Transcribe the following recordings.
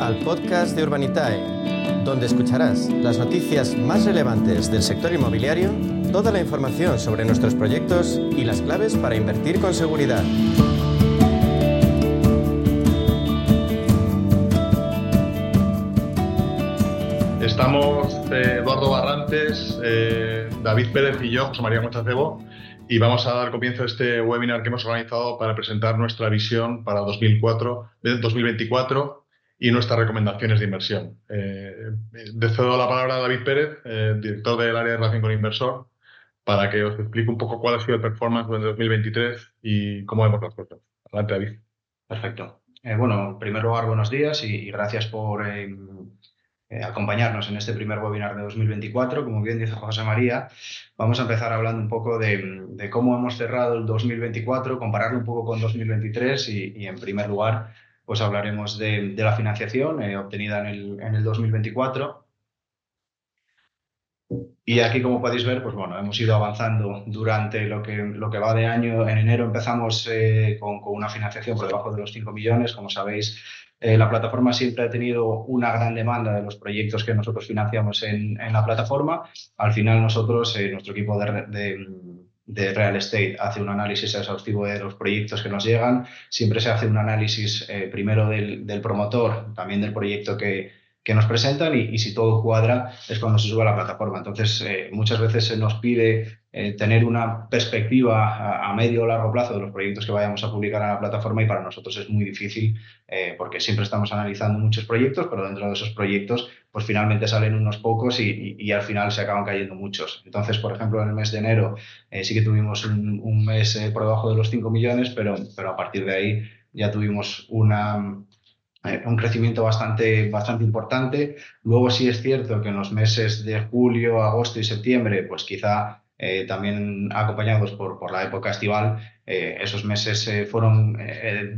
al podcast de Urbanitae, donde escucharás las noticias más relevantes del sector inmobiliario, toda la información sobre nuestros proyectos y las claves para invertir con seguridad. Estamos eh, Eduardo Barrantes, eh, David Pérez y yo, José María Mochacebo, y vamos a dar comienzo a este webinar que hemos organizado para presentar nuestra visión para 2004, 2024 y nuestras recomendaciones de inversión. Eh, cedo la palabra a David Pérez, eh, director del área de relación con inversor, para que os explique un poco cuál ha sido el performance durante 2023 y cómo vemos las cosas. Adelante, David. Perfecto. Eh, bueno, en primer lugar, buenos días y, gracias por eh, acompañarnos en este primer webinar de 2024. Como bien dice José María, vamos a empezar hablando un poco de, cómo hemos cerrado el 2024, compararlo un poco con 2023 y, y en primer lugar, pues hablaremos de, de la financiación eh, obtenida en el, en el 2024. Y aquí, como podéis ver, pues bueno, hemos ido avanzando durante lo que, lo que va de año. En enero empezamos eh, con, con, una financiación por debajo de los 5 millones. Como sabéis, eh, la plataforma siempre ha tenido una gran demanda de los proyectos que nosotros financiamos en, en la plataforma. Al final, nosotros, eh, nuestro equipo de, de, de, real estate, hace un análisis exhaustivo de los proyectos que nos llegan. Siempre se hace un análisis eh, primero del, del promotor, también del proyecto que que nos presentan y, y, si todo cuadra es cuando se sube a la plataforma. Entonces, eh, muchas veces se nos pide eh, tener una perspectiva a, a, medio o largo plazo de los proyectos que vayamos a publicar en la plataforma y para nosotros es muy difícil porque siempre estamos analizando muchos proyectos, pero dentro de esos proyectos pues finalmente salen unos pocos y, y, al final se acaban cayendo muchos. Entonces, por ejemplo, en el mes de enero eh, sí que tuvimos un, un mes eh, por debajo de los 5 millones, pero, pero a partir de ahí ya tuvimos una eh, un crecimiento bastante, bastante importante. Luego sí es cierto que en los meses de julio, agosto y septiembre, pues quizá eh, también acompañados por, por, la época estival, eh, esos meses eh, fueron,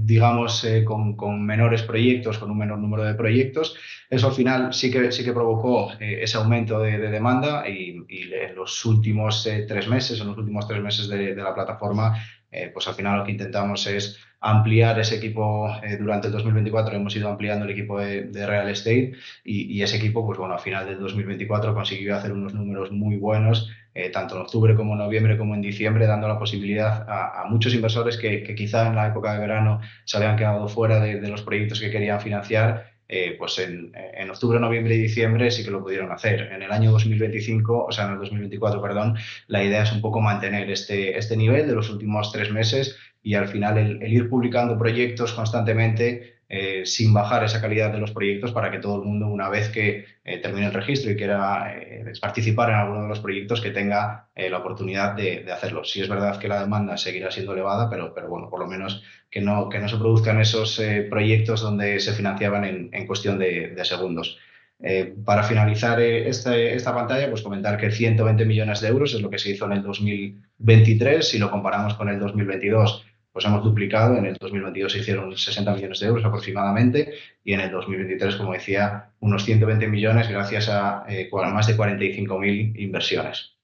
digamos, con, con, menores proyectos, con un menor número de proyectos. Eso al final sí que, sí que provocó ese aumento de, de demanda y, y, en los últimos tres meses, en los últimos tres meses de, de la plataforma, pues al final lo que intentamos es ampliar ese equipo eh, durante el 2024 hemos ido ampliando el equipo de, de real estate y, y, ese equipo pues bueno a final del 2024 consiguió hacer unos números muy buenos eh, tanto en octubre como en noviembre como en diciembre dando la posibilidad a, a muchos inversores que, que, quizá en la época de verano se habían quedado fuera de, de los proyectos que querían financiar eh, pues en, en, octubre, noviembre y diciembre sí que lo pudieron hacer. En el año 2025, o sea, en el 2024, perdón, la idea es un poco mantener este, este nivel de los últimos tres meses y al final el, ir publicando proyectos constantemente eh, sin bajar esa calidad de los proyectos para que todo el mundo, una vez que eh, termine el registro y quiera eh, participar en alguno de los proyectos, que tenga la oportunidad de, hacerlo. Sí es verdad que la demanda seguirá siendo elevada, pero, pero bueno, por lo menos que no, que no se produzcan esos proyectos donde se financiaban en, cuestión de, segundos. Para finalizar esta pantalla, pues comentar que 120 millones de euros es lo que se hizo en el 2023. Si lo comparamos con el 2022, pues hemos duplicado. En el 2022 se hicieron 60 millones de euros aproximadamente y en el 2023, como decía, unos 120 millones gracias a eh, más de 45.000 inversiones.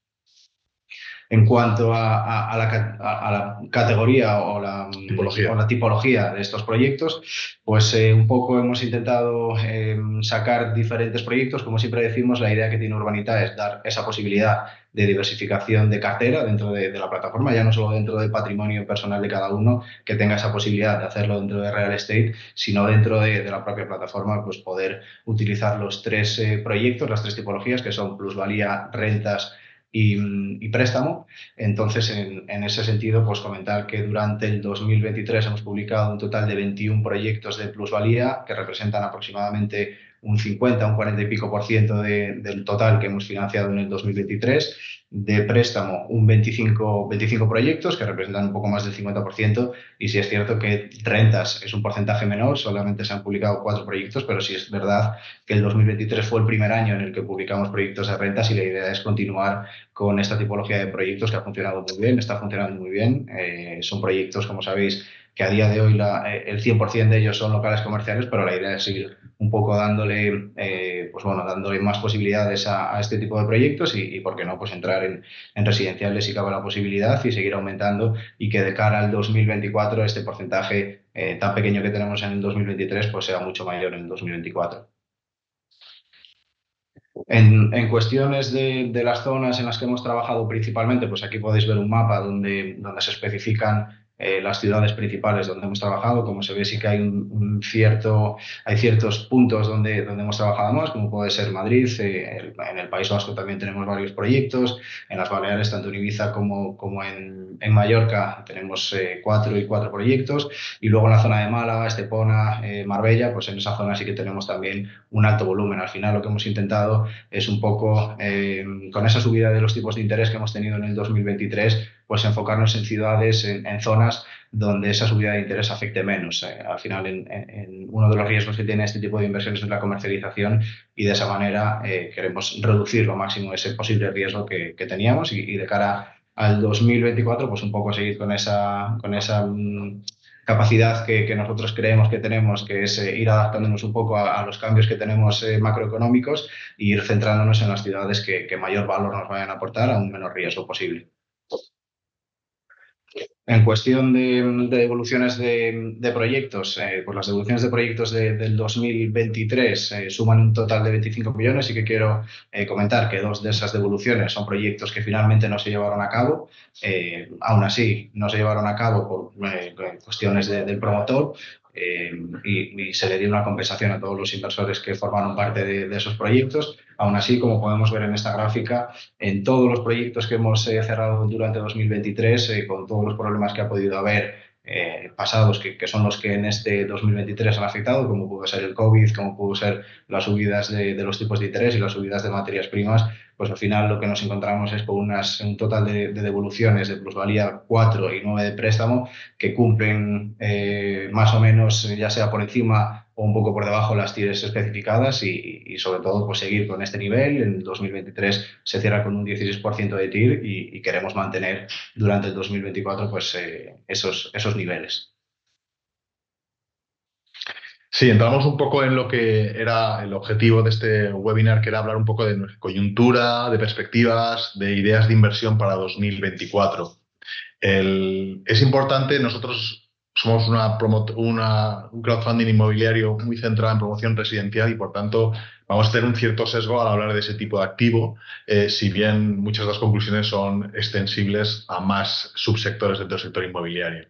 En cuanto a, a, a, la, a, la, categoría o la tipología. o la tipología de estos proyectos, pues eh, un poco hemos intentado eh, sacar diferentes proyectos. Como siempre decimos, la idea que tiene Urbanita es dar esa posibilidad de diversificación de cartera dentro de, la plataforma, ya no solo dentro del patrimonio personal de cada uno, que tenga esa posibilidad de hacerlo dentro de real estate, sino dentro de, la propia plataforma, pues poder utilizar los tres eh, proyectos, las tres tipologías, que son plusvalía, rentas, y, y, préstamo. Entonces, en, en, ese sentido, pues comentar que durante el 2023 hemos publicado un total de 21 proyectos de plusvalía que representan aproximadamente un 50, un 40 y pico por ciento de, del total que hemos financiado en el 2023 de préstamo un 25, 25 proyectos que representan un poco más del 50% y si es cierto que rentas es un porcentaje menor, solamente se han publicado cuatro proyectos, pero sí es verdad que el 2023 fue el primer año en el que publicamos proyectos de rentas y la idea es continuar con esta tipología de proyectos que ha funcionado muy bien, está funcionando muy bien. Eh, son proyectos, como sabéis, que a día de hoy la, eh, el 100% de ellos son locales comerciales, pero la idea es seguir un poco dándole, eh, pues bueno, dándole más posibilidades a, este tipo de proyectos y, por qué no, pues entrar en, residenciales si cabe la posibilidad y seguir aumentando y que de cara al 2024 este porcentaje eh, tan pequeño que tenemos en el 2023 pues sea mucho mayor en el 2024. En, cuestiones de, de, las zonas en las que hemos trabajado principalmente, pues aquí podéis ver un mapa donde, donde se especifican eh, las ciudades principales donde hemos trabajado. Como se ve, sí que hay, un, cierto, hay ciertos puntos donde, donde hemos trabajado más, como puede ser Madrid. Eh, en el País Vasco también tenemos varios proyectos. En las Baleares, tanto en Ibiza como, como en, en Mallorca, tenemos eh, cuatro y cuatro proyectos. Y luego en la zona de Málaga, Estepona, Marbella, pues en esa zona sí que tenemos también un alto volumen. Al final lo que hemos intentado es un poco, con esa subida de los tipos de interés que hemos tenido en el 2023, pues enfocarnos en ciudades, en, zonas donde esa subida de interés afecte menos. Eh, al final, en, uno de los riesgos que tiene este tipo de inversiones es la comercialización y de esa manera eh, queremos reducir lo máximo ese posible riesgo que, teníamos y, de cara al 2024, pues un poco seguir con esa, con esa mm, capacidad que, nosotros creemos que tenemos, que es eh, ir adaptándonos un poco a, los cambios que tenemos macroeconómicos e ir centrándonos en las ciudades que, que mayor valor nos vayan a aportar a un menor riesgo posible. En cuestión de, devoluciones de, proyectos, eh, pues las devoluciones de proyectos del 2023 eh, suman un total de 25 millones y que quiero eh, comentar que dos de esas devoluciones son proyectos que finalmente no se llevaron a cabo. aún así, no se llevaron a cabo por cuestiones del promotor, eh, y, se le dio una compensación a todos los inversores que formaron parte de, esos proyectos. Aún así, como podemos ver en esta gráfica, en todos los proyectos que hemos eh, cerrado durante 2023, eh, con todos los problemas que ha podido haber pasados, que, son los que en este 2023 han afectado, como pudo ser el COVID, como pudo ser las subidas de, los tipos de interés y las subidas de materias primas, pues al final lo que nos encontramos es con un total de, devoluciones de plusvalía 4 y 9 de préstamo que cumplen eh, más o menos ya sea por encima un poco por debajo las tires especificadas y, sobre todo pues seguir con este nivel. En 2023 se cierra con un 16% de TIR y, queremos mantener durante el 2024 pues eh, esos, esos niveles. Sí, entramos un poco en lo que era el objetivo de este webinar, que era hablar un poco de coyuntura, de perspectivas, de ideas de inversión para 2024. es importante, nosotros somos una, un crowdfunding inmobiliario muy centrado en promoción residencial y por tanto vamos a tener un cierto sesgo al hablar de ese tipo de activo, eh, si bien muchas de las conclusiones son extensibles a más subsectores del sector inmobiliario.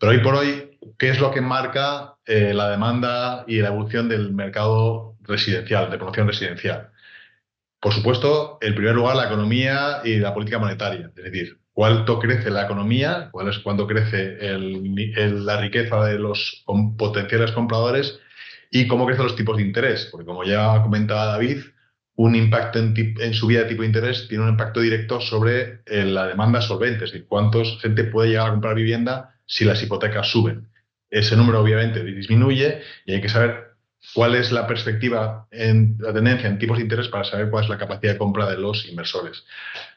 Pero hoy por hoy, ¿qué es lo que marca eh, la demanda y la evolución del mercado residencial, de promoción residencial? Por supuesto, en primer lugar, la economía y la política monetaria. Es decir, cuánto crece la economía, cuál cuánto crece la riqueza de los potenciales compradores y cómo crecen los tipos de interés. Porque como ya comentaba David, un impacto en, subida de tipo de interés tiene un impacto directo sobre eh, la demanda solvente, es decir, cuánta gente puede llegar a comprar vivienda si las hipotecas suben. Ese número obviamente disminuye y hay que saber cuál es la perspectiva, en la tendencia en tipos de interés para saber cuál es la capacidad de compra de los inversores.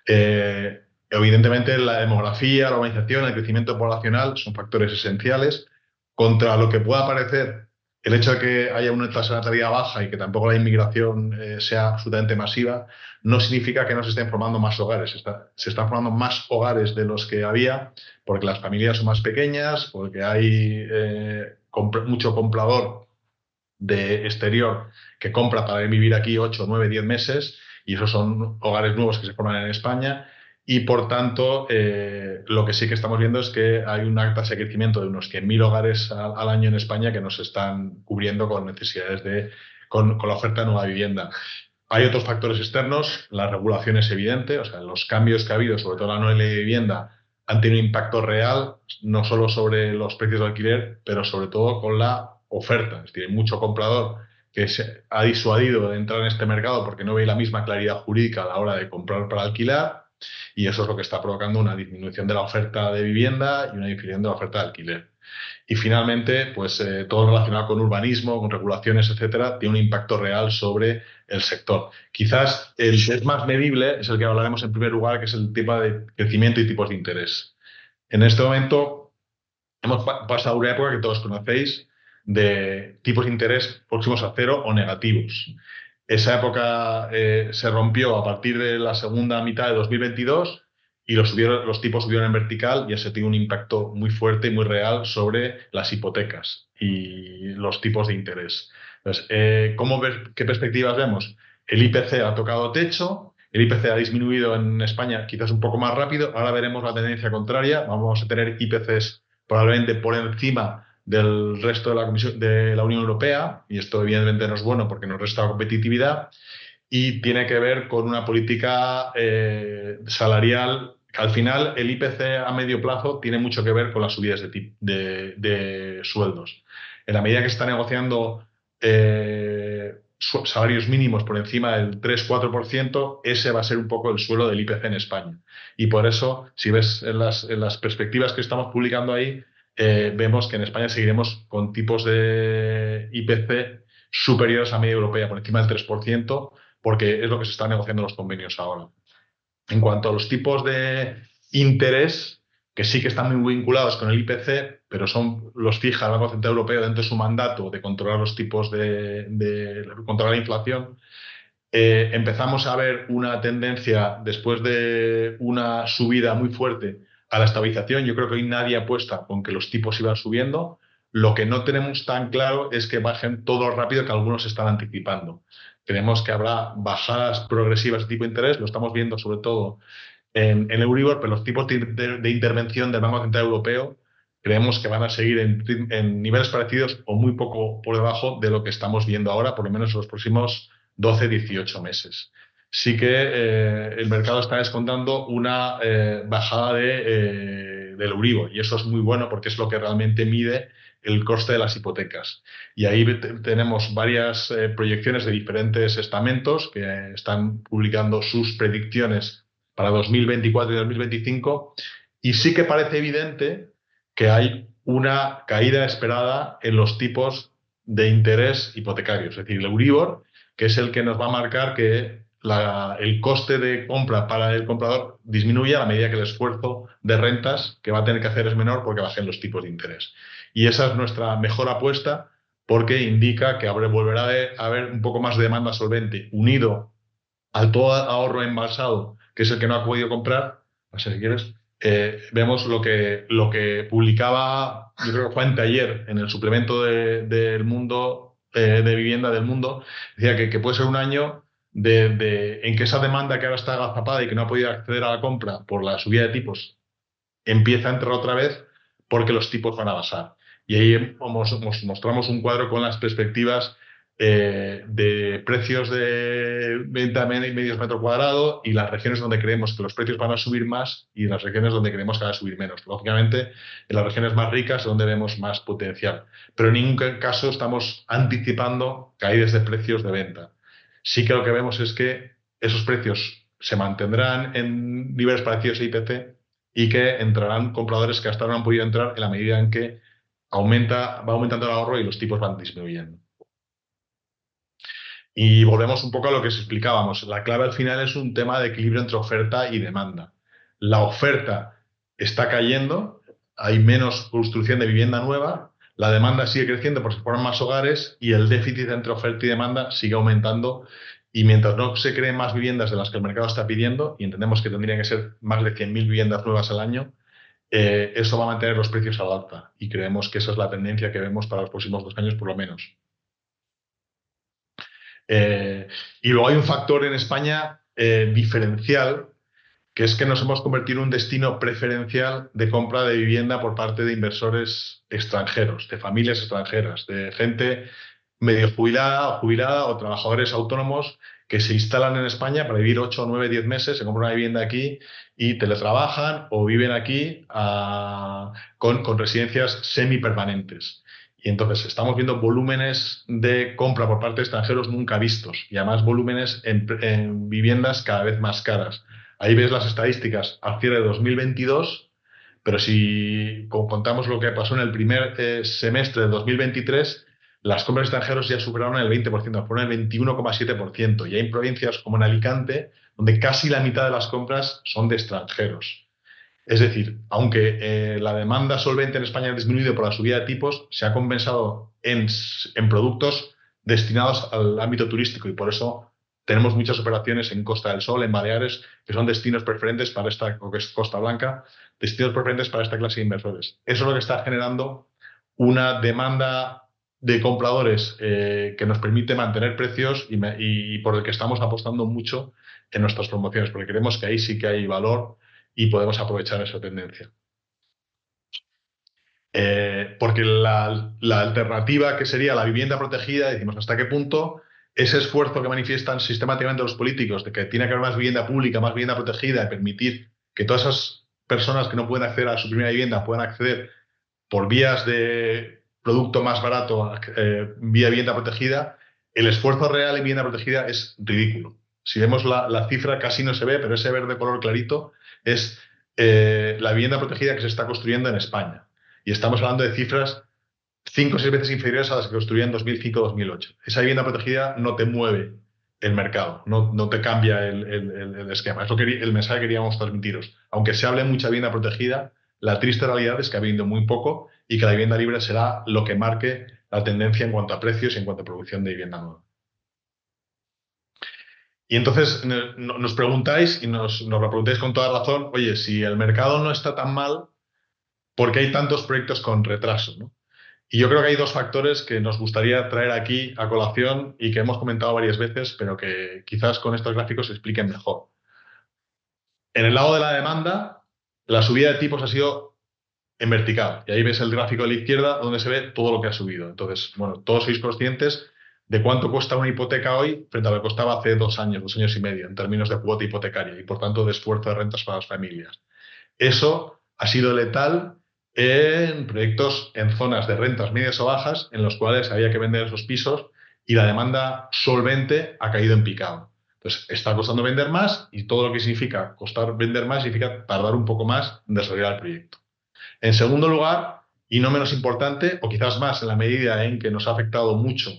Eh, evidentemente la demografía, la urbanización, el crecimiento poblacional son factores esenciales contra lo que pueda parecer el hecho de que haya una tasa de natalidad baja y que tampoco la inmigración eh, sea absolutamente masiva, no significa que no se estén formando más hogares. se están formando más hogares de los que había porque las familias son más pequeñas, porque hay eh, mucho comprador de exterior que compra para vivir aquí 8, 9, 10 meses y esos son hogares nuevos que se forman en España y por tanto, eh, lo que sí que estamos viendo es que hay un alta de crecimiento de unos 100.000 hogares al, año en España que nos están cubriendo con necesidades de, con, la oferta de nueva vivienda. Hay otros factores externos, la regulación es evidente, o sea, los cambios que ha habido, sobre todo la nueva ley de vivienda, han tenido un impacto real, no solo sobre los precios de alquiler, pero sobre todo con la oferta. Es decir, hay mucho comprador que se ha disuadido de entrar en este mercado porque no ve la misma claridad jurídica a la hora de comprar para alquilar y eso es lo que está provocando una disminución de la oferta de vivienda y una disminución de la oferta de alquiler. Y finalmente, pues eh, todo relacionado con urbanismo, con regulaciones, etcétera, tiene un impacto real sobre el sector. Quizás el que es más medible es el que hablaremos en primer lugar, que es el tema de crecimiento y tipos de interés. En este momento hemos pasado una época que todos conocéis de tipos de interés próximos a cero o negativos. Esa época eh, se rompió a partir de la segunda mitad de 2022 y los, tipos subieron en vertical y eso tiene un impacto muy fuerte y muy real sobre las hipotecas y los tipos de interés. Entonces, eh, ¿cómo ¿qué perspectivas vemos? El IPC ha tocado techo, el IPC ha disminuido en España quizás un poco más rápido, ahora veremos la tendencia contraria, vamos a tener IPCs probablemente por encima del resto de la, Comisión, de la Unión Europea, y esto evidentemente no es bueno porque nos resta competitividad, y tiene que ver con una política eh, salarial que al final el IPC a medio plazo tiene mucho que ver con las subidas de, sueldos. En la medida que está negociando eh, salarios mínimos por encima del 3-4%, ese va a ser un poco el suelo del IPC en España. Y por eso, si ves en las perspectivas que estamos publicando ahí, eh, vemos que en España seguiremos con tipos de IPC superiores a media europea, por encima del 3%, porque es lo que se está negociando los convenios ahora. En cuanto a los tipos de interés, que sí que están muy vinculados con el IPC, pero son los fija el Banco Central Europeo dentro de su mandato de controlar los tipos de, de controlar la inflación, eh, empezamos a ver una tendencia después de una subida muy fuerte a la estabilización. Yo creo que hoy nadie apuesta con que los tipos iban subiendo. Lo que no tenemos tan claro es que bajen todo rápido que algunos están anticipando. Creemos que habrá bajadas progresivas de tipo de interés, lo estamos viendo sobre todo en, en Euribor, pero los tipos de, intervención del Banco Central Europeo creemos que van a seguir en, en, niveles parecidos o muy poco por debajo de lo que estamos viendo ahora, por lo menos en los próximos 12, 18 meses sí que eh, el mercado está descontando una eh, bajada de, eh, del Euribor y eso es muy bueno porque es lo que realmente mide el coste de las hipotecas. Y ahí tenemos varias proyecciones de diferentes estamentos que están publicando sus predicciones para 2024 y 2025 y sí que parece evidente que hay una caída esperada en los tipos de interés hipotecarios, es decir, el Euribor, que es el que nos va a marcar que el coste de compra para el comprador disminuye a la medida que el esfuerzo de rentas que va a tener que hacer es menor porque bajen los tipos de interés. Y esa es nuestra mejor apuesta porque indica que volverá a haber un poco más de demanda solvente unido al todo ahorro embalsado, que es el que no ha podido comprar. No sé si quieres. Eh, vemos lo que, lo que publicaba, yo creo que ayer en el suplemento del mundo, eh, de vivienda del mundo, decía que, que puede ser un año de, en que esa demanda que ahora está agazapada y que no ha podido acceder a la compra por la subida de tipos empieza a entrar otra vez porque los tipos van a bajar. Y ahí mostramos un cuadro con las perspectivas eh, de precios de venta y medios metro cuadrado y las regiones donde creemos que los precios van a subir más y las regiones donde creemos que van a subir menos. Lógicamente, en las regiones más ricas es donde vemos más potencial. Pero en ningún caso estamos anticipando caídas de precios de venta sí que lo que vemos es que esos precios se mantendrán en niveles parecidos a IPC y que entrarán compradores que hasta ahora no han podido entrar en la medida en que aumenta, va aumentando el ahorro y los tipos van disminuyendo. Y volvemos un poco a lo que explicábamos. La clave al final es un tema de equilibrio entre oferta y demanda. La oferta está cayendo, hay menos construcción de vivienda nueva, la demanda sigue creciendo porque se forman más hogares y el déficit entre oferta y demanda sigue aumentando. Y mientras no se creen más viviendas de las que el mercado está pidiendo, y entendemos que tendrían que ser más de 100.000 viviendas nuevas al año, eh, eso va a mantener los precios al alta. Y creemos que esa es la tendencia que vemos para los próximos dos años, por lo menos. Eh, y luego hay un factor en España eh, diferencial que es que nos hemos convertido en un destino preferencial de compra de vivienda por parte de inversores extranjeros, de familias extranjeras, de gente medio jubilada o jubilada o trabajadores autónomos que se instalan en España para vivir 8, 9, 10 meses, se compran una vivienda aquí y teletrabajan o viven aquí ah, con, con residencias semipermanentes. Y entonces estamos viendo volúmenes de compra por parte de extranjeros nunca vistos y además volúmenes en viviendas cada vez más caras. Ahí ves las estadísticas al cierre de 2022, pero si contamos lo que pasó en el primer eh, semestre de 2023, las compras extranjeros ya superaron el 20%, fueron el 21,7%. Y hay provincias como en Alicante, donde casi la mitad de las compras son de extranjeros. Es decir, aunque eh, la demanda solvente en España ha disminuido por la subida de tipos, se ha compensado en, en productos destinados al ámbito turístico y por eso tenemos muchas operaciones en Costa del Sol, en Baleares, que son destinos preferentes para esta, o que es Costa Blanca, destinos preferentes para esta clase de inversores. Eso es lo que está generando una demanda de compradores eh, que nos permite mantener precios y, por el que estamos apostando mucho en nuestras promociones, porque creemos que ahí sí que hay valor y podemos aprovechar esa tendencia. Eh, porque la, la, alternativa que sería la vivienda protegida, decimos hasta qué punto ese esfuerzo que manifiestan sistemáticamente los políticos de que tiene que haber más vivienda pública, más vivienda protegida y permitir que todas esas personas que no pueden acceder a su primera vivienda puedan acceder por vías de producto más barato eh, vía vivienda protegida, el esfuerzo real en vivienda protegida es ridículo. Si vemos la, cifra, casi no se ve, pero ese verde color clarito es eh, la vivienda protegida que se está construyendo en España. Y estamos hablando de cifras cinco o seis veces inferiores a las que construía en 2005-2008. Esa vivienda protegida no te mueve el mercado, no, no te cambia el, esquema. Es lo que el mensaje que queríamos transmitiros. Aunque se hable mucha vivienda protegida, la triste realidad es que ha habido muy poco y que la vivienda libre será lo que marque la tendencia en cuanto a precios y en cuanto a producción de vivienda nueva. Y entonces nos preguntáis, y nos, lo preguntáis con toda razón, oye, si el mercado no está tan mal, ¿por qué hay tantos proyectos con retraso? Y yo creo que hay dos factores que nos gustaría traer aquí a colación y que hemos comentado varias veces, pero que quizás con estos gráficos se expliquen mejor. En el lado de la demanda, la subida de tipos ha sido en vertical. Y ahí ves el gráfico de la izquierda donde se ve todo lo que ha subido. Entonces, bueno, todos sois conscientes de cuánto cuesta una hipoteca hoy frente a lo que costaba hace dos años, dos años y medio, en términos de cuota hipotecaria y, por tanto, de esfuerzo de rentas para las familias. Eso ha sido letal en proyectos en zonas de rentas medias o bajas en los cuales había que vender esos pisos y la demanda solvente ha caído en picado. Entonces, está costando vender más y todo lo que significa costar vender más significa tardar un poco más en desarrollar el proyecto. En segundo lugar, y no menos importante, o quizás más en la medida en que nos ha afectado mucho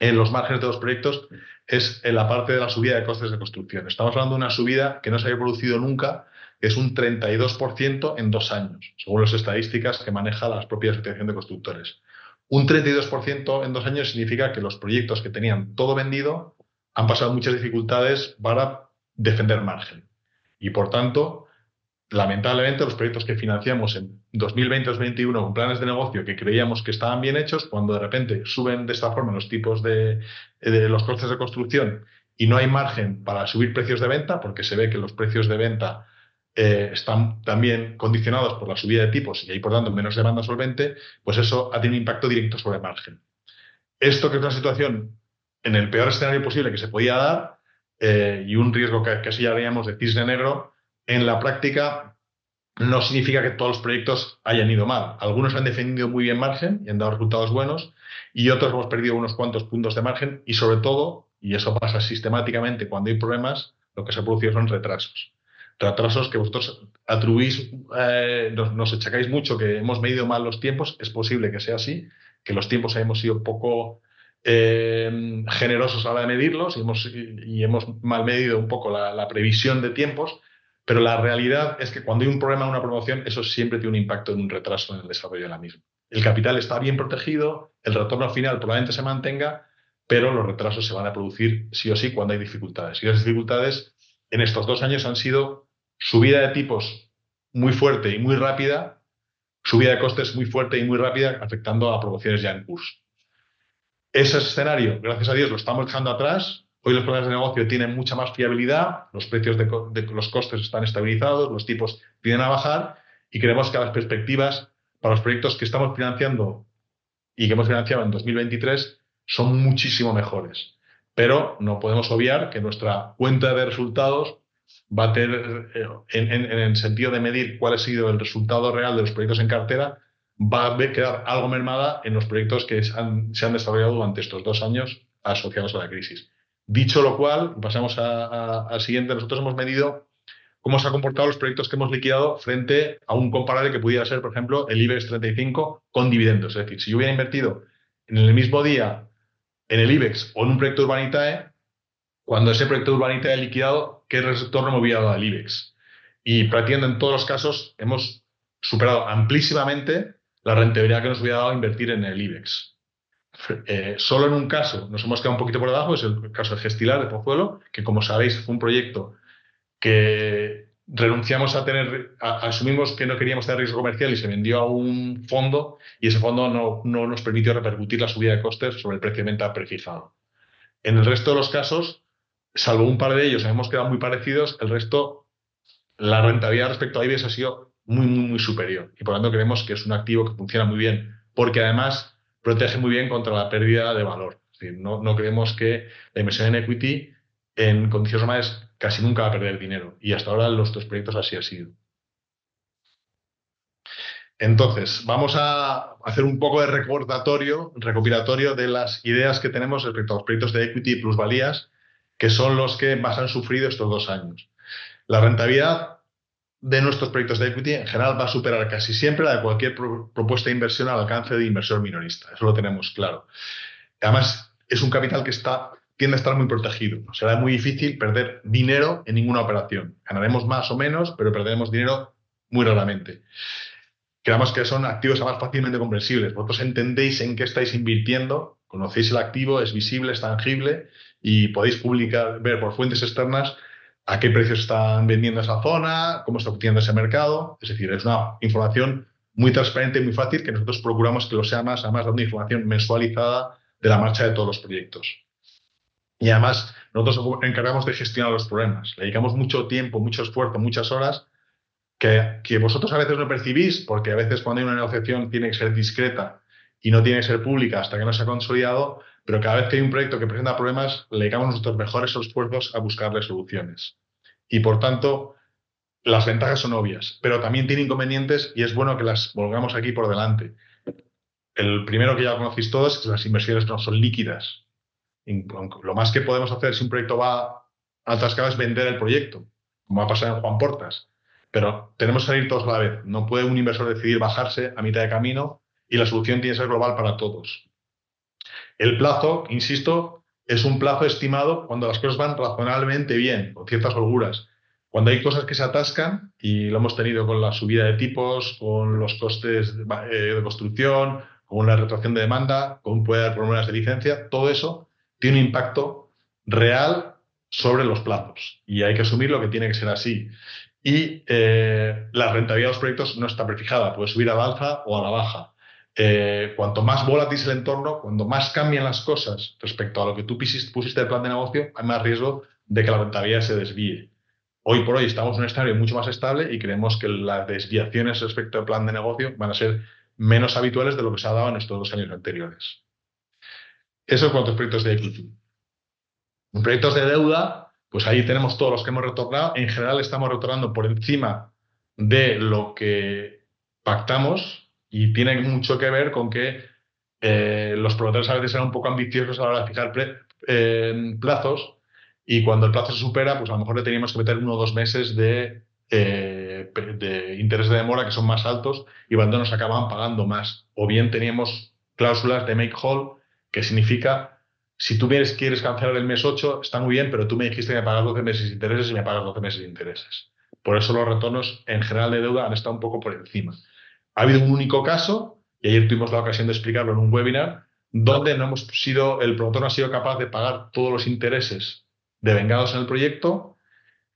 en los márgenes de los proyectos, es en la parte de la subida de costes de construcción. Estamos hablando de una subida que no se había producido nunca, es un 32% en dos años, según las estadísticas que maneja la propia Asociación de Constructores. Un 32% en dos años significa que los proyectos que tenían todo vendido han pasado muchas dificultades para defender margen. Y por tanto, lamentablemente, los proyectos que financiamos en 2020-2021 con planes de negocio que creíamos que estaban bien hechos, cuando de repente suben de esta forma los tipos de, los costes de construcción y no hay margen para subir precios de venta, porque se ve que los precios de venta eh, están también condicionados por la subida de tipos y hay, por tanto, menos demanda solvente, pues eso ha tenido un impacto directo sobre el margen. Esto que es una situación en el peor escenario posible que se podía dar eh, y un riesgo que, que así llamaríamos de cisne negro, en la práctica no significa que todos los proyectos hayan ido mal. Algunos han defendido muy bien margen y han dado resultados buenos y otros hemos perdido unos cuantos puntos de margen y sobre todo, y eso pasa sistemáticamente cuando hay problemas, lo que se ha producido son retrasos. Retrasos que vosotros atribuís, eh, nos, nos, mucho que hemos medido mal los tiempos, es posible que sea así, que los tiempos hayamos sido poco eh, generosos a la hora de medirlos y hemos, y hemos mal medido un poco la, previsión de tiempos, pero la realidad es que cuando hay un problema en una promoción, eso siempre tiene un impacto en un retraso en el desarrollo de la misma. El capital está bien protegido, el retorno final probablemente se mantenga, pero los retrasos se van a producir sí o sí cuando hay dificultades. Y las dificultades en estos dos años han sido subida de tipos muy fuerte y muy rápida, subida de costes muy fuerte y muy rápida, afectando a promociones ya en curso. Ese escenario, gracias a Dios, lo estamos dejando atrás. Hoy los planes de negocio tienen mucha más fiabilidad, los precios de, los costes están estabilizados, los tipos vienen a bajar y creemos que las perspectivas para los proyectos que estamos financiando y que hemos financiado en 2023 son muchísimo mejores. Pero no podemos obviar que nuestra cuenta de resultados va a tener, eh, en, el sentido de medir cuál ha sido el resultado real de los proyectos en cartera, va a quedar algo mermada en los proyectos que se han, desarrollado durante estos dos años asociados a la crisis. Dicho lo cual, pasamos al siguiente. Nosotros hemos medido cómo se han comportado los proyectos que hemos liquidado frente a un comparable que pudiera ser, por ejemplo, el IBEX 35 con dividendos. Es decir, si yo hubiera invertido en el mismo día en el IBEX o en un proyecto Urbanitae, cuando ese proyecto Urbanitae liquidado, ¿qué retorno me hubiera dado al IBEX? y prácticamente en todos los casos hemos superado amplísimamente la rentabilidad que nos hubiera dado invertir en el IBEX. Eh, solo en un caso nos hemos quedado un poquito por debajo, es el caso de Gestilar de Pozuelo, que como sabéis fue un proyecto que renunciamos a tener, asumimos que no queríamos tener riesgo comercial y se vendió a un fondo y ese fondo no, no nos permitió repercutir la subida de costes sobre el precio de venta prefijado. En el resto de los casos, salvo un par de ellos, hemos quedado muy parecidos, el resto, la rentabilidad respecto a IBEX ha sido muy, muy, muy superior. Y por lo tanto creemos que es un activo que funciona muy bien, porque además protege muy bien contra la pérdida de valor. No creemos que la inversión en equity en condiciones normales casi nunca va a perder dinero. Y hasta ahora los dos proyectos así ha sido. Entonces, vamos a hacer un poco de recordatorio, recopilatorio de las ideas que tenemos respecto a los proyectos de equity y plusvalías, que son los que más han sufrido estos dos años. La rentabilidad de nuestros proyectos de equity en general va a superar casi siempre la de cualquier propuesta de inversión al alcance de inversor minorista. Eso lo tenemos claro. Además, es un capital que tiende a estar muy protegido. Será muy difícil perder dinero en ninguna operación. Ganaremos más o menos, pero perderemos dinero muy raramente. Creamos que son activos más fácilmente comprensibles. Vosotros entendéis en qué estáis invirtiendo, conocéis el activo, es visible, es tangible y podéis publicar, ver por fuentes externas a qué precios están vendiendo esa zona, cómo está funcionando ese mercado. Es decir, es una información muy transparente y muy fácil que nosotros procuramos que lo sea más, además dando información mensualizada de la marcha de todos los proyectos. Y además, nosotros nos encargamos de gestionar los problemas. Le dedicamos mucho tiempo, mucho esfuerzo, muchas horas que, vosotros a veces no percibís, porque a veces cuando hay una negociación tiene que ser discreta y no tiene que ser pública hasta que no se ha consolidado, pero cada vez que hay un proyecto que presenta problemas, le dedicamos nuestros mejores esfuerzos a buscarle soluciones. Y por tanto, las ventajas son obvias, pero también tiene inconvenientes y es bueno que las volvamos aquí por delante. El primero que ya conocéis todos es que las inversiones no son líquidas. Lo más que podemos hacer si un proyecto va a altas es vender el proyecto, como va a pasar en Juan Portas. Pero tenemos que salir todos a la vez. No puede un inversor decidir bajarse a mitad de camino y la solución tiene que ser global para todos. El plazo, insisto, es un plazo estimado cuando las cosas van razonablemente bien, con ciertas holguras. Cuando hay cosas que se atascan, y lo hemos tenido con la subida de tipos, con los costes de, eh, construcción, con la retracción de demanda, con puede haber problemas de licencia, todo eso tiene un impacto real sobre los plazos. Y hay que asumir lo que tiene que ser así y eh, la rentabilidad de los proyectos no está prefijada, puede subir a la alza o a la baja. Eh, cuanto más volátil es el entorno, cuando más cambian las cosas respecto a lo que tú pusiste, el plan de negocio, hay más riesgo de que la rentabilidad se desvíe. Hoy por hoy estamos en un escenario mucho más estable y creemos que las desviaciones respecto al plan de negocio van a ser menos habituales de lo que se ha dado en estos dos años anteriores. Eso en cuanto a proyectos de equity. En proyectos de deuda, pues ahí tenemos todos los que hemos retornado. En general estamos retornando por encima de lo que pactamos y tiene mucho que ver con que eh, los promotores a veces eran un poco ambiciosos a la hora de fijar plazos y cuando el plazo se supera, pues a lo mejor le teníamos que meter uno o dos meses de, eh, de interés de demora que son más altos y cuando nos acababan pagando más. O bien teníamos cláusulas de make whole, que significa si tú quieres, quieres cancelar el mes 8, está muy bien, pero tú me dijiste que me pagas 12 meses de intereses y me pagas 12 meses de intereses. Por eso los retornos en general de deuda han estado un poco por encima. Ha habido un único caso, y ayer tuvimos la ocasión de explicarlo en un webinar, donde no hemos sido, el promotor no ha sido capaz de pagar todos los intereses devengados en el proyecto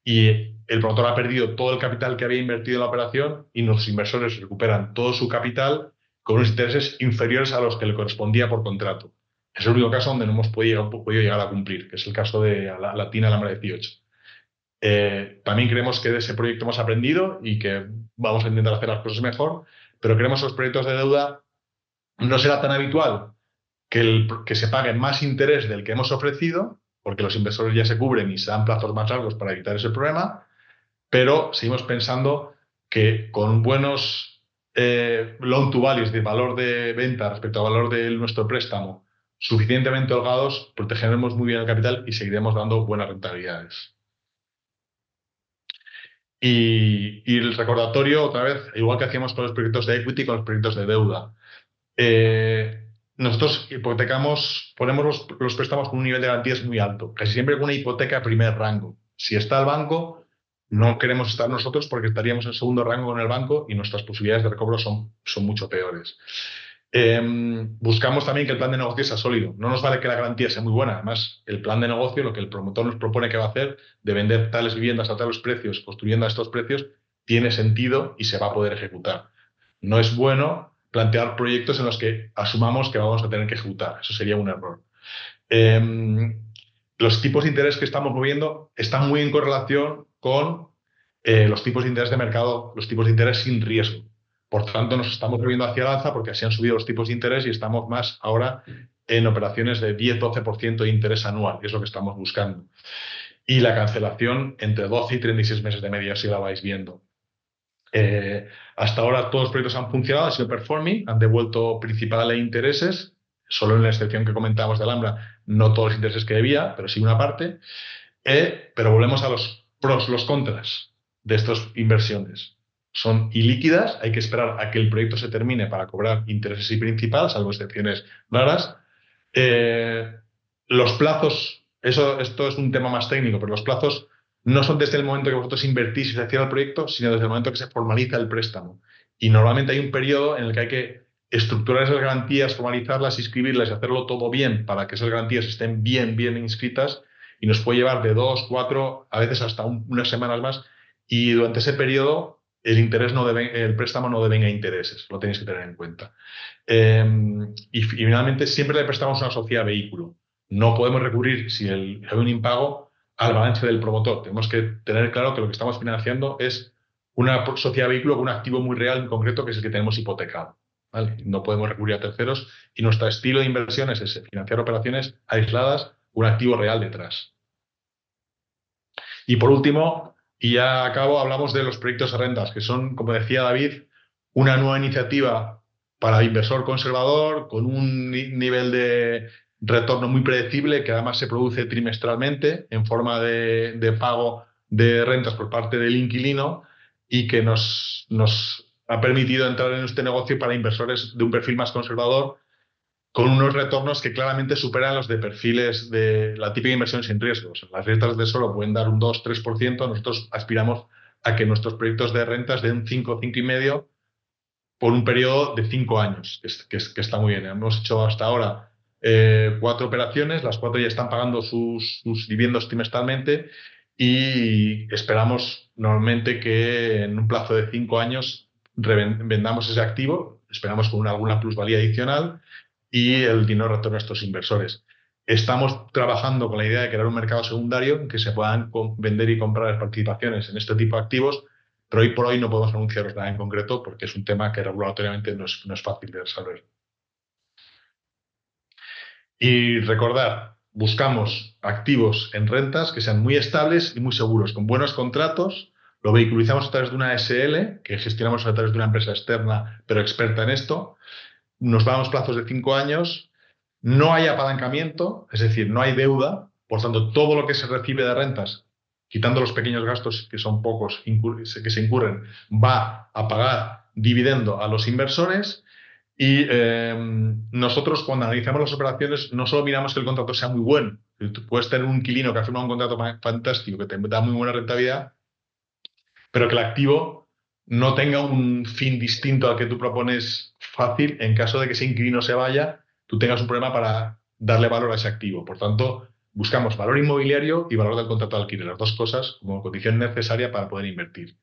y el promotor ha perdido todo el capital que había invertido en la operación y los inversores recuperan todo su capital con unos intereses inferiores a los que le correspondía por contrato. Es el único caso donde no hemos podido, llegar a cumplir, que es el caso de la Latina Lambra 18. Eh, también creemos que de ese proyecto hemos aprendido y que vamos a intentar hacer las cosas mejor, pero creemos que los proyectos de deuda no será tan habitual que, se pague más interés del que hemos ofrecido, porque los inversores ya se cubren y se dan plazos más largos para evitar ese problema, pero seguimos pensando que con buenos eh, loan to values de valor de venta respecto al valor de nuestro préstamo suficientemente holgados, protegeremos muy bien el capital y seguiremos dando buenas rentabilidades. Y, el recordatorio, otra vez, igual que hacíamos con los proyectos de equity, con los proyectos de deuda. Eh, nosotros hipotecamos, ponemos los, préstamos con un nivel de garantías muy alto, casi siempre con una hipoteca primer rango. Si está el banco, no queremos estar nosotros porque estaríamos en segundo rango con el banco y nuestras posibilidades de recobro son, son mucho peores. Em, buscamos también que el plan de negocio sea sólido. No nos vale que la garantía sea muy buena. Además, el plan de negocio, lo que el promotor nos propone que va a hacer, de vender tales viviendas a tales precios, construyendo a estos precios, tiene sentido y se va a poder ejecutar. No es bueno plantear proyectos en los que asumamos que vamos a tener que ejecutar. Eso sería un error. Em, los tipos de interés que estamos moviendo están muy en correlación con eh, los tipos de interés de mercado, los tipos de interés sin riesgo. Por tanto, nos estamos moviendo hacia el alza porque así han subido los tipos de interés y estamos más ahora en operaciones de 10-12% de interés anual, que es lo que estamos buscando. Y la cancelación entre 12 y 36 meses de media, si la vais viendo. Eh, hasta ahora todos los proyectos han funcionado, han sido performing, han devuelto principales intereses, solo en la excepción que comentábamos de Alhambra, no todos los intereses que debía, pero sí una parte. Eh, pero volvemos a los pros, los contras de estas inversiones son ilíquidas, hay que esperar a que el proyecto se termine para cobrar intereses y principal, salvo excepciones raras. Eh, los plazos, eso, esto es un tema más técnico, pero los plazos no son desde el momento que vosotros invertís y se cierra el proyecto, sino desde el momento que se formaliza el préstamo. Y normalmente hay un periodo en el que hay que estructurar esas garantías, formalizarlas, inscribirlas y hacerlo todo bien para que esas garantías estén bien, bien inscritas y nos puede llevar de dos, cuatro, a veces hasta unas semanas más. Y durante ese periodo el interés no debe, el préstamo no intereses, lo tenéis que tener en cuenta. Em, y, finalmente siempre le prestamos una sociedad vehículo. No podemos recurrir, si hay un impago, al balance del promotor. Tenemos que tener claro que lo que estamos financiando es una sociedad vehículo con un activo muy real en concreto, que es el que tenemos hipotecado. No podemos recurrir a terceros y nuestro estilo de inversiones es financiar operaciones aisladas, un activo real detrás. Y por último, y ya acabo, hablamos de los proyectos de rentas, que son, como decía David, una nueva iniciativa para inversor conservador, con un nivel de retorno muy predecible, que además se produce trimestralmente en forma de, pago de rentas por parte del inquilino y que nos, nos ha permitido entrar en este negocio para inversores de un perfil más conservador con unos retornos que claramente superan los de perfiles de la típica inversión sin riesgos. Las rentas de solo pueden dar un 2-3%, nosotros aspiramos a que nuestros proyectos de rentas den 5, 5,5 por un periodo de 5 años, que, está muy bien. Hemos hecho hasta ahora eh, cuatro operaciones, las cuatro ya están pagando sus, sus dividendos trimestralmente y esperamos normalmente que en un plazo de 5 años vendamos ese activo, esperamos con una, alguna plusvalía adicional y el dinero retorna a estos inversores. Estamos trabajando con la idea de crear un mercado secundario en que se puedan vender y comprar participaciones en este tipo de activos, pero hoy por hoy no podemos anunciaros nada en concreto porque es un tema que regulatoriamente no es, no es fácil de resolver. Y recordar, buscamos activos en rentas que sean muy estables y muy seguros, con buenos contratos. Lo vehiculizamos a través de una SL, que gestionamos a través de una empresa externa, pero experta en esto nos damos plazos de cinco años, no hay apalancamiento, es decir, no hay deuda, por tanto, todo lo que se recibe de rentas, quitando los pequeños gastos que son pocos que se incurren, va a pagar dividendo a los inversores. Y em, nosotros cuando analizamos las operaciones no solo miramos que el contrato sea muy bueno, tú puedes tener un inquilino que ha firmado un contrato fantástico que te da muy buena rentabilidad, pero que el activo no tenga un fin distinto al que tú propones fácil en caso de que ese inquilino se vaya, tú tengas un problema para darle valor a ese activo. Por tanto, buscamos valor inmobiliario y valor del contrato de alquiler, las dos cosas como condición necesaria para poder invertir.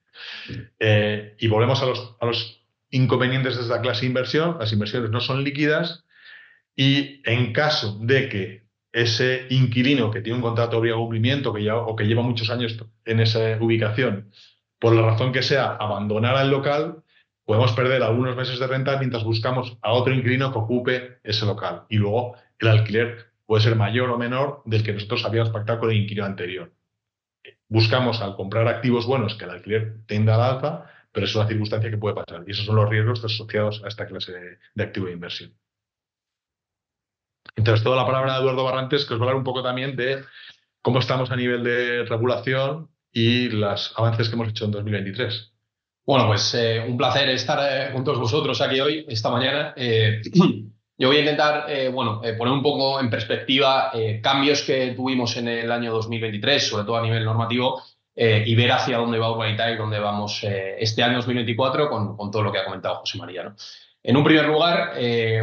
Eh, y volvemos a los, inconvenientes de esta clase de inversión. Las inversiones no son líquidas y en caso de que ese inquilino que tiene un contrato de cumplimiento que ya, o que lleva muchos años en esa ubicación, por la razón que sea, abandonara el local, podemos perder algunos meses de renta mientras buscamos a otro inquilino que ocupe ese local. Y luego el alquiler puede ser mayor o menor del que nosotros habíamos pactado con el inquilino anterior. Buscamos al comprar activos buenos que el alquiler tenga al alza, pero es una circunstancia que puede pasar. Y esos son los riesgos asociados a esta clase de, activo de inversión. Entonces, toda la palabra de Eduardo Barrantes, que os va a hablar un poco también de cómo estamos a nivel de regulación y los avances que hemos hecho en 2023. Bueno, pues eh, un placer estar eh, con todos vosotros aquí hoy, esta mañana. Eh, yo voy a intentar, bueno, poner un poco en perspectiva cambios que tuvimos en el año 2023, sobre todo a nivel normativo, y ver hacia dónde va Urbanita y dónde vamos este año 2024 con, con, todo lo que ha comentado José María. ¿no? En un primer lugar,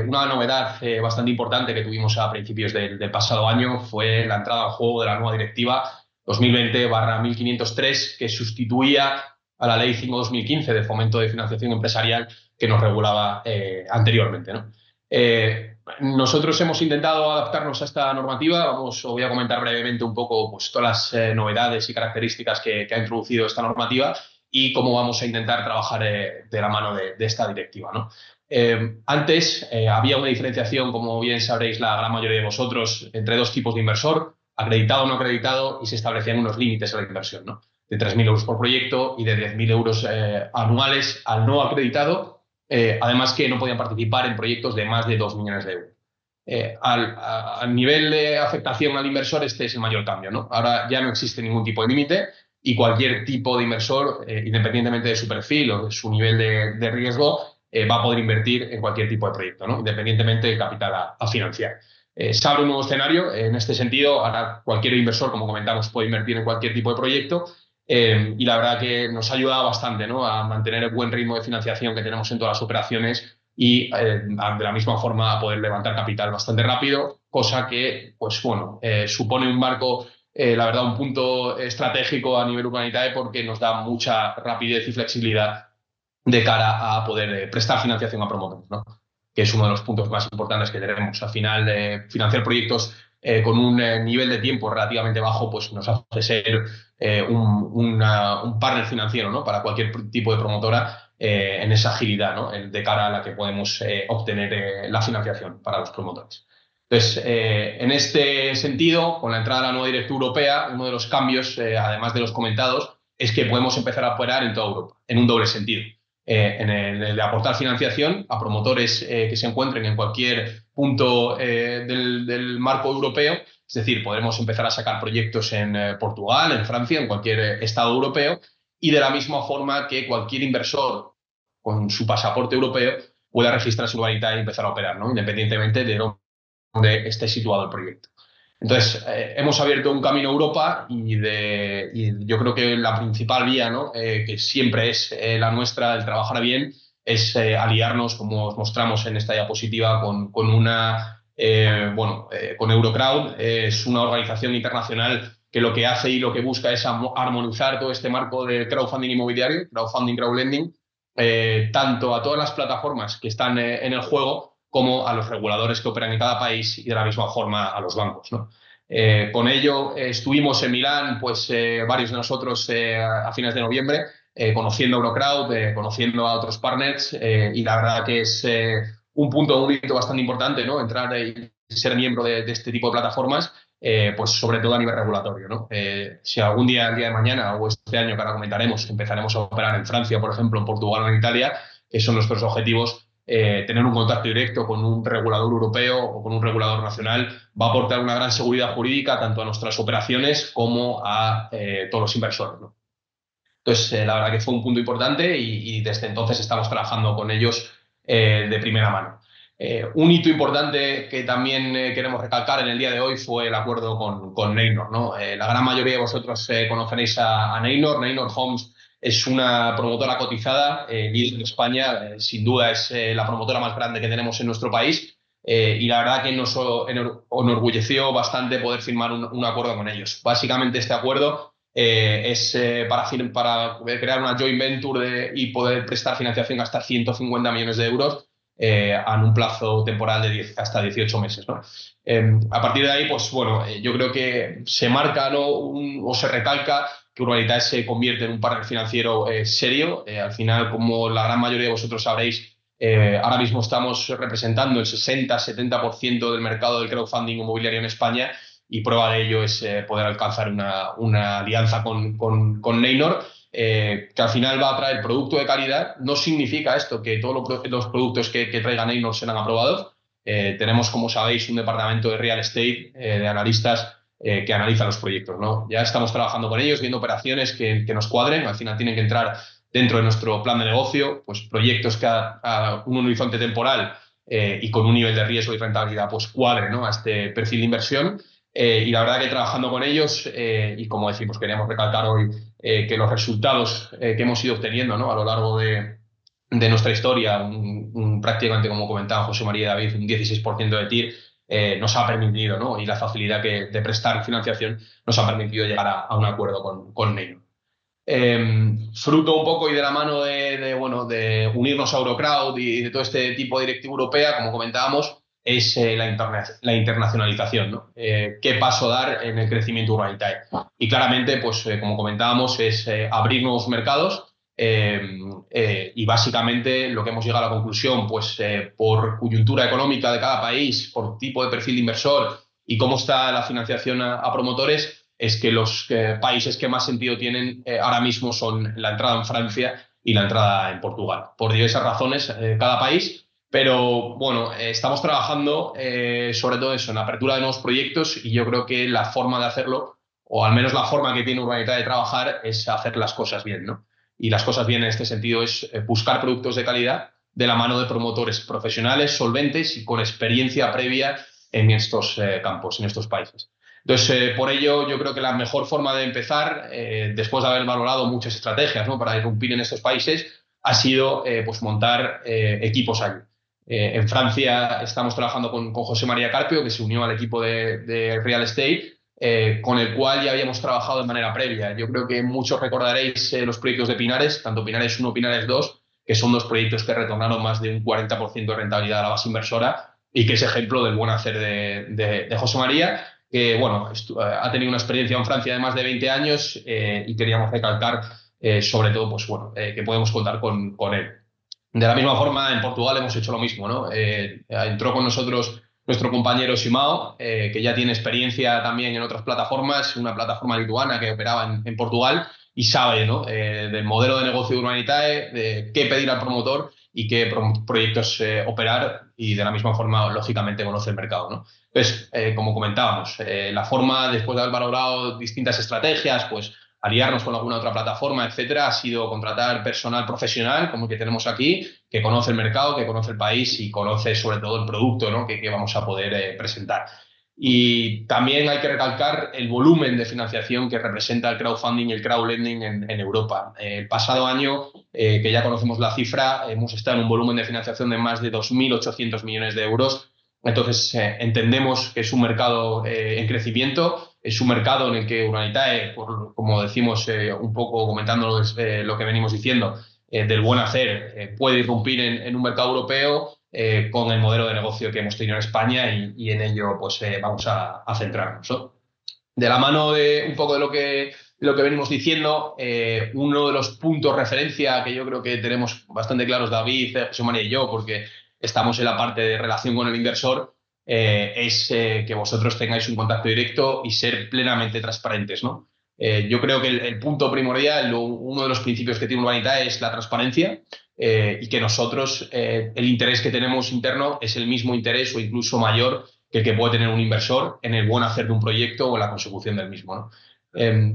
una novedad bastante importante que tuvimos a principios del, del, pasado año fue la entrada al juego de la nueva directiva 2020-1503 que sustituía a la Ley 5-2015 de fomento de financiación empresarial que nos regulaba eh, anteriormente. ¿no? Eh, nosotros hemos intentado adaptarnos a esta normativa. Vamos, os voy a comentar brevemente un poco pues, todas las eh, novedades y características que, ha introducido esta normativa y cómo vamos a intentar trabajar de la mano de, esta directiva. antes había una diferenciación, como bien sabréis la gran mayoría de vosotros, entre dos tipos de inversor, acreditado o no acreditado, y se establecían unos límites a la inversión. De 3.000 euros por proyecto y de 10.000 euros eh, anuales al no acreditado, eh, además que no podían participar en proyectos de más de 2 millones de euros. Eh, al, nivel de afectación al inversor, este es el mayor cambio. ¿no? Ahora ya no existe ningún tipo de límite y cualquier tipo de inversor, independientemente de su perfil o de su nivel de, riesgo, va a poder invertir en cualquier tipo de proyecto, ¿no? independientemente del capital a, financiar. se abre un nuevo escenario. En este sentido, ahora cualquier inversor, como comentamos, puede invertir en cualquier tipo de proyecto eh, y la verdad que nos ha ayudado bastante ¿no? a mantener el buen ritmo de financiación que tenemos en todas las operaciones y eh, de la misma forma a poder levantar capital bastante rápido, cosa que, pues bueno, eh, supone un marco, la verdad, un punto estratégico a nivel humanitario porque nos da mucha rapidez y flexibilidad de cara a poder prestar financiación a promotores, ¿no? que es uno de los puntos más importantes que tenemos. Al final, financiar proyectos con un nivel de tiempo relativamente bajo, pues nos hace ser eh, un, partner financiero ¿no? para cualquier tipo de promotora eh, en esa agilidad ¿no? de cara a la que podemos eh, obtener la financiación para los promotores. Entonces, en este sentido, con la entrada de la nueva directiva europea, uno de los cambios, además de los comentados, es que podemos empezar a operar en toda Europa, en un doble sentido. En el de aportar financiación a promotores que se encuentren en cualquier punto del marco europeo es decir, podremos empezar a sacar proyectos en eh, Portugal, en Francia, en cualquier eh, estado europeo, y de la misma forma que cualquier inversor con su pasaporte europeo pueda registrarse en Urbanita y empezar a operar, ¿no? independientemente de dónde esté situado el proyecto. Entonces, eh, hemos abierto un camino a Europa y, de, yo creo que la principal vía, ¿no? que siempre es la nuestra, el trabajar bien, es aliarnos, como os mostramos en esta diapositiva, con, con una eh, bueno, eh, con Eurocrowd es una organización internacional que lo que hace y lo que busca es armonizar todo este marco de crowdfunding inmobiliario, crowdfunding, crowdlending, eh, tanto a todas las plataformas que están en el juego como a los reguladores que operan en cada país y de la misma forma a los bancos. con ello estuvimos en Milán, pues varios de nosotros a fines de noviembre, conociendo Eurocrowd, conociendo a otros partners y la verdad que es un punto, un hito bastante importante, ¿no? Entrar y ser miembro de, este tipo de plataformas, eh, pues sobre todo a nivel regulatorio. Eh, si algún día, el día de mañana o este año que ahora comentaremos, empezaremos a operar en Francia, por ejemplo, en Portugal o en Italia, que son nuestros objetivos, eh, tener un contacto directo con un regulador europeo o con un regulador nacional va a aportar una gran seguridad jurídica tanto a nuestras operaciones como a todos los inversores. ¿no? Entonces, la verdad que fue un punto importante y, y desde entonces estamos trabajando con ellos eh, de primera mano. Eh, un hito importante que también eh, queremos recalcar en el día de hoy fue el acuerdo con, con Neynor. ¿no? la gran mayoría de vosotros conoceréis a, a, Neynor. Neynor Homes es una promotora cotizada, líder en España, sin duda es la promotora más grande que tenemos en nuestro país. y la verdad que nos enorgulleció bastante poder firmar un, acuerdo con ellos. Básicamente este acuerdo eh, es eh, para, crear una joint venture y poder prestar financiación hasta 150 millones de euros eh, en un plazo temporal de hasta 18 meses. Em, a partir de ahí, pues bueno, yo creo que se marca o se recalca que Urbanitae se convierte en un partner financiero serio. al final, como la gran mayoría de vosotros sabréis, ahora mismo estamos representando el 60-70% del mercado del crowdfunding inmobiliario en España y prueba de ello es eh, poder alcanzar una, alianza con, con, con Neynor, eh, que al final va a traer producto de calidad. No significa esto que todos los, productos que, que traiga Neynor serán aprobados. Eh, tenemos, como sabéis, un departamento de real estate, de analistas que analizan los proyectos. ¿no? Ya estamos trabajando con ellos, viendo operaciones que, nos cuadren. Al final tienen que entrar dentro de nuestro plan de negocio, pues proyectos que a, a un horizonte temporal y con un nivel de riesgo y rentabilidad pues cuadren ¿no? a este perfil de inversión. y la verdad que trabajando con ellos, y como decimos, queríamos recalcar hoy que los resultados que hemos ido obteniendo ¿no? a lo largo de, nuestra historia, un, prácticamente como comentaba José María David, un 16% de TIR, eh, nos ha permitido, ¿no? y la facilidad que, de prestar financiación nos ha permitido llegar a, un acuerdo con, con em, fruto un poco y de la mano de, bueno, de unirnos a Eurocrowd y de todo este tipo de directiva europea, como comentábamos, es eh, la, la, internacionalización. ¿no? Eh, ¿Qué paso dar en el crecimiento humanitario? Y claramente, pues como comentábamos, es abrir nuevos mercados Em, eh, y básicamente lo que hemos llegado a la conclusión, pues eh, por coyuntura económica de cada país, por tipo de perfil de inversor y cómo está la financiación a, promotores, es que los eh, países que más sentido tienen ahora mismo son la entrada en Francia y la entrada en Portugal. Por diversas razones, cada país. Pero bueno, estamos trabajando sobre todo eso, en apertura de nuevos proyectos y yo creo que la forma de hacerlo, o al menos la forma que tiene Urbanita de trabajar, es hacer las cosas bien, ¿no? Y las cosas bien en este sentido es eh, buscar productos de calidad de la mano de promotores profesionales, solventes y con experiencia previa en estos eh, campos, en estos países. Entonces, eh, por ello, yo creo que la mejor forma de empezar, después de haber valorado muchas estrategias ¿no? para irrumpir en estos países, ha sido pues, montar equipos allí. en Francia estamos trabajando con, José María Carpio, que se unió al equipo de, de Real Estate, eh, con el cual ya habíamos trabajado de manera previa. Yo creo que muchos recordaréis eh, los proyectos de Pinares, tanto Pinares 1 Pinares 2, que son dos proyectos que retornaron más de un 40% de rentabilidad a la base inversora y que es ejemplo del buen hacer de, José María, que bueno, eh, ha tenido una experiencia en Francia de más de 20 años y queríamos recalcar sobre todo pues, bueno, que podemos contar con, con, él. De la misma forma, en Portugal hemos hecho lo mismo. ¿no? entró con nosotros nuestro compañero Simao, eh, que ya tiene experiencia también en otras plataformas, una plataforma lituana que operaba en, Portugal y sabe ¿no? Eh, del modelo de negocio de Urbanitae, de qué pedir al promotor y qué proyectos eh, operar y de la misma forma, lógicamente, conoce el mercado. ¿no? Entonces, como comentábamos, la forma, después de haber valorado distintas estrategias, pues aliarnos con alguna otra plataforma, etcétera, ha sido contratar personal profesional, como el que tenemos aquí, que conoce el mercado, que conoce el país y conoce sobre todo el producto ¿no? que, vamos a poder eh, presentar. Y también hay que recalcar el volumen de financiación que representa el crowdfunding y el crowdlending en, en Europa. el pasado año, eh, que ya conocemos la cifra, hemos estado en un volumen de financiación de más de 2.800 millones de euros. Entonces, eh, entendemos que es un mercado en crecimiento es un mercado en el que Urbanitae, como decimos eh, un poco comentando eh, lo que venimos diciendo, eh, del buen hacer, puede irrumpir en, un mercado europeo con el modelo de negocio que hemos tenido en España y, en ello pues vamos a, centrarnos. De la mano de un poco de lo que, lo que venimos diciendo, uno de los puntos referencia que yo creo que tenemos bastante claros David, José María y yo, porque estamos en la parte de relación con el inversor, eh, es eh, que vosotros tengáis un contacto directo y ser plenamente transparentes. ¿no? Eh, yo creo que el, punto primordial, uno de los principios que tiene Urbanita es la transparencia y que nosotros, el interés que tenemos interno es el mismo interés o incluso mayor que el que puede tener un inversor en el buen hacer de un proyecto o la consecución del mismo. ¿no?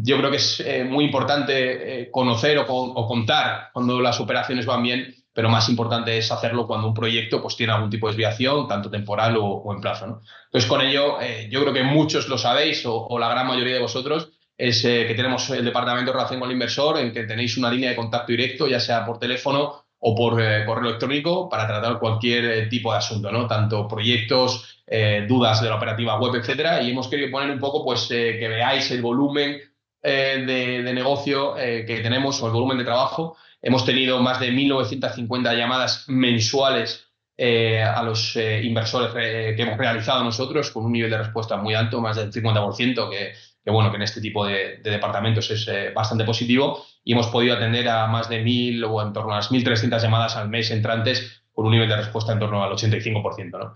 yo creo que es muy importante conocer o, o contar cuando las operaciones van bien pero más importante es hacerlo cuando un proyecto pues, tiene algún tipo de desviación, tanto temporal o, en plazo. ¿no? Entonces, con ello, eh, yo creo que muchos lo sabéis, o, la gran mayoría de vosotros, es eh, que tenemos el departamento de relación con el inversor, en que tenéis una línea de contacto directo, ya sea por teléfono o por eh, correo electrónico, para tratar cualquier tipo de asunto, ¿no? tanto proyectos, dudas de la operativa web, etcétera. Y hemos querido poner un poco pues, que veáis el volumen de, de, negocio que tenemos o el volumen de trabajo Hemos tenido más de 1.950 llamadas mensuales eh, a los eh, inversores eh, que hemos realizado nosotros, con un nivel de respuesta muy alto, más del 50%, que, que bueno, que en este tipo de, departamentos es bastante positivo. Y hemos podido atender a más de 1.000 o en torno a las 1.300 llamadas al mes entrantes con un nivel de respuesta en torno al 85%. ¿no?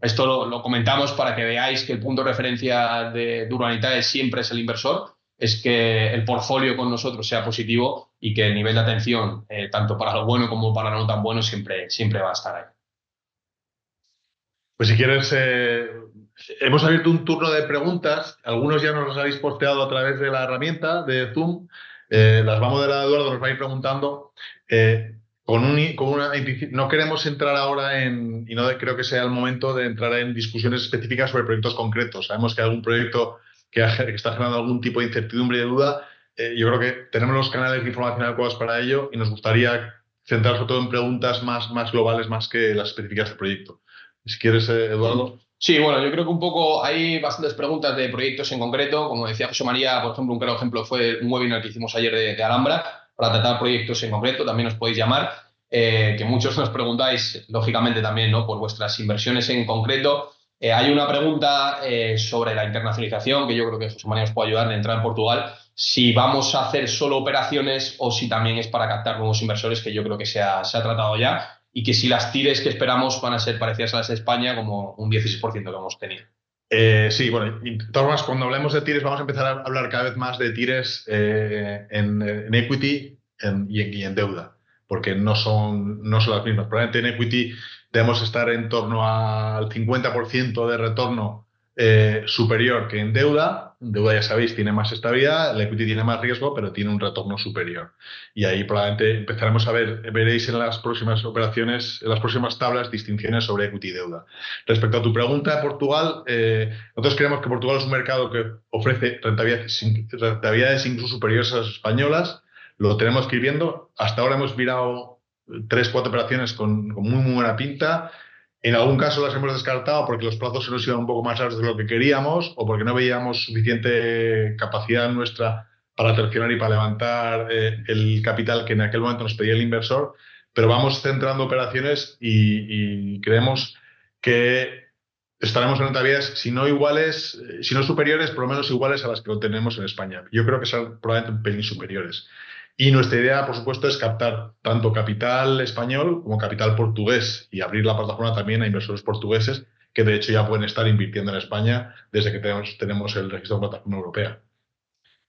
esto lo, comentamos para que veáis que el punto de referencia de, de siempre es el inversor es que el portfolio con nosotros sea positivo y que el nivel de atención, eh, tanto para lo bueno como para lo no tan bueno, siempre, siempre va a estar ahí. Pues si quieres, eh, hemos abierto un turno de preguntas. Algunos ya nos los habéis posteado a través de la herramienta de Zoom. Eh, las vamos a a Eduardo, nos va a ir preguntando. con, un, con una, no queremos entrar ahora en, y no creo que sea el momento de entrar en discusiones específicas sobre proyectos concretos. Sabemos que algún proyecto que, está generando algún tipo de incertidumbre y de duda. Eh, yo creo que tenemos los canales de información adecuados para ello y nos gustaría centrar sobre todo en preguntas más, más globales, más que las específicas del proyecto. Si quieres, eh, Eduardo. Sí, bueno, yo creo que un poco hay bastantes preguntas de proyectos en concreto. Como decía José María, por ejemplo, un claro ejemplo fue un webinar que hicimos ayer de, Alhambra para tratar proyectos en concreto. También os podéis llamar, eh, que muchos nos preguntáis, lógicamente también, ¿no? por vuestras inversiones en concreto. Eh, hay una pregunta eh, sobre la internacionalización que yo creo que José María os puede ayudar de entrar en Portugal. Si vamos a hacer solo operaciones o si también es para captar nuevos inversores, que yo creo que se ha, tratado ya y que si las tires que esperamos van a ser parecidas a las de España, como un 16% que hemos tenido. Eh, sí, bueno, todas cuando hablemos de tires vamos a empezar a hablar cada vez más de tires en, equity y, en, deuda, porque no son, no son las mismas. Probablemente en equity debemos estar en torno al 50% de retorno eh, superior que en deuda. Deuda, ya sabéis, tiene más estabilidad, el equity tiene más riesgo, pero tiene un retorno superior. Y ahí probablemente empezaremos a ver, veréis en las próximas operaciones, en las próximas tablas, distinciones sobre equity y deuda. Respecto a tu pregunta de Portugal, eh, nosotros creemos que Portugal es un mercado que ofrece rentabilidades, rentabilidades incluso superiores a las españolas. Lo tenemos que ir viendo. Hasta ahora hemos mirado tres, cuatro operaciones con, con muy, muy buena pinta en algún caso las hemos descartado porque los plazos se nos iban un poco más largos de lo que queríamos o porque no veíamos suficiente capacidad nuestra para traccionar y para levantar eh, el capital que en aquel momento nos pedía el inversor. Pero vamos centrando operaciones y, creemos que estaremos en rentabilidades, si no iguales, eh, si no superiores, por lo menos iguales a las que tenemos en España. Yo creo que son probablemente un pelín superiores. Y nuestra idea, por supuesto, es captar tanto capital español como capital portugués y abrir la plataforma también a inversores portugueses que de hecho ya pueden estar invirtiendo en España desde que tenemos, el registro de plataforma europea.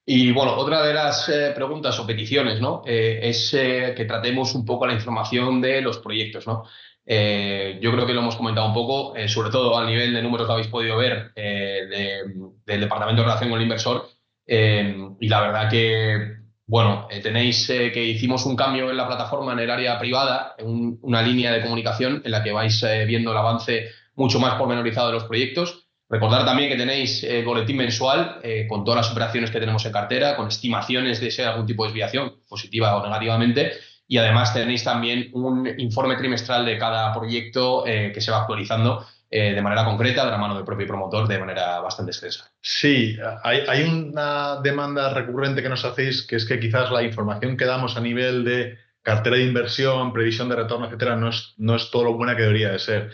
Y bueno, otra de las eh, preguntas o peticiones ¿no? Eh, es eh, que tratemos un poco la información de los proyectos. ¿no? yo creo que lo hemos comentado un poco, sobre todo a nivel de números que habéis podido ver del Departamento de Relación con el Inversor. y la verdad que bueno, eh, tenéis eh, que hicimos un cambio en la plataforma en el área privada, en una línea de comunicación en la que vais eh, viendo el avance mucho más pormenorizado de los proyectos. Recordar también que tenéis el boletín mensual con todas las operaciones que tenemos en cartera, con estimaciones de si hay algún tipo de desviación, positiva o negativamente. Y además tenéis también un informe trimestral de cada proyecto que se va actualizando eh, de manera concreta, de la mano del propio promotor, de manera bastante extensa. Sí, hay, una demanda recurrente que nos hacéis, que es que quizás la información que damos a nivel de cartera de inversión, previsión de retorno, etcétera, no es, no es todo lo buena que debería de ser.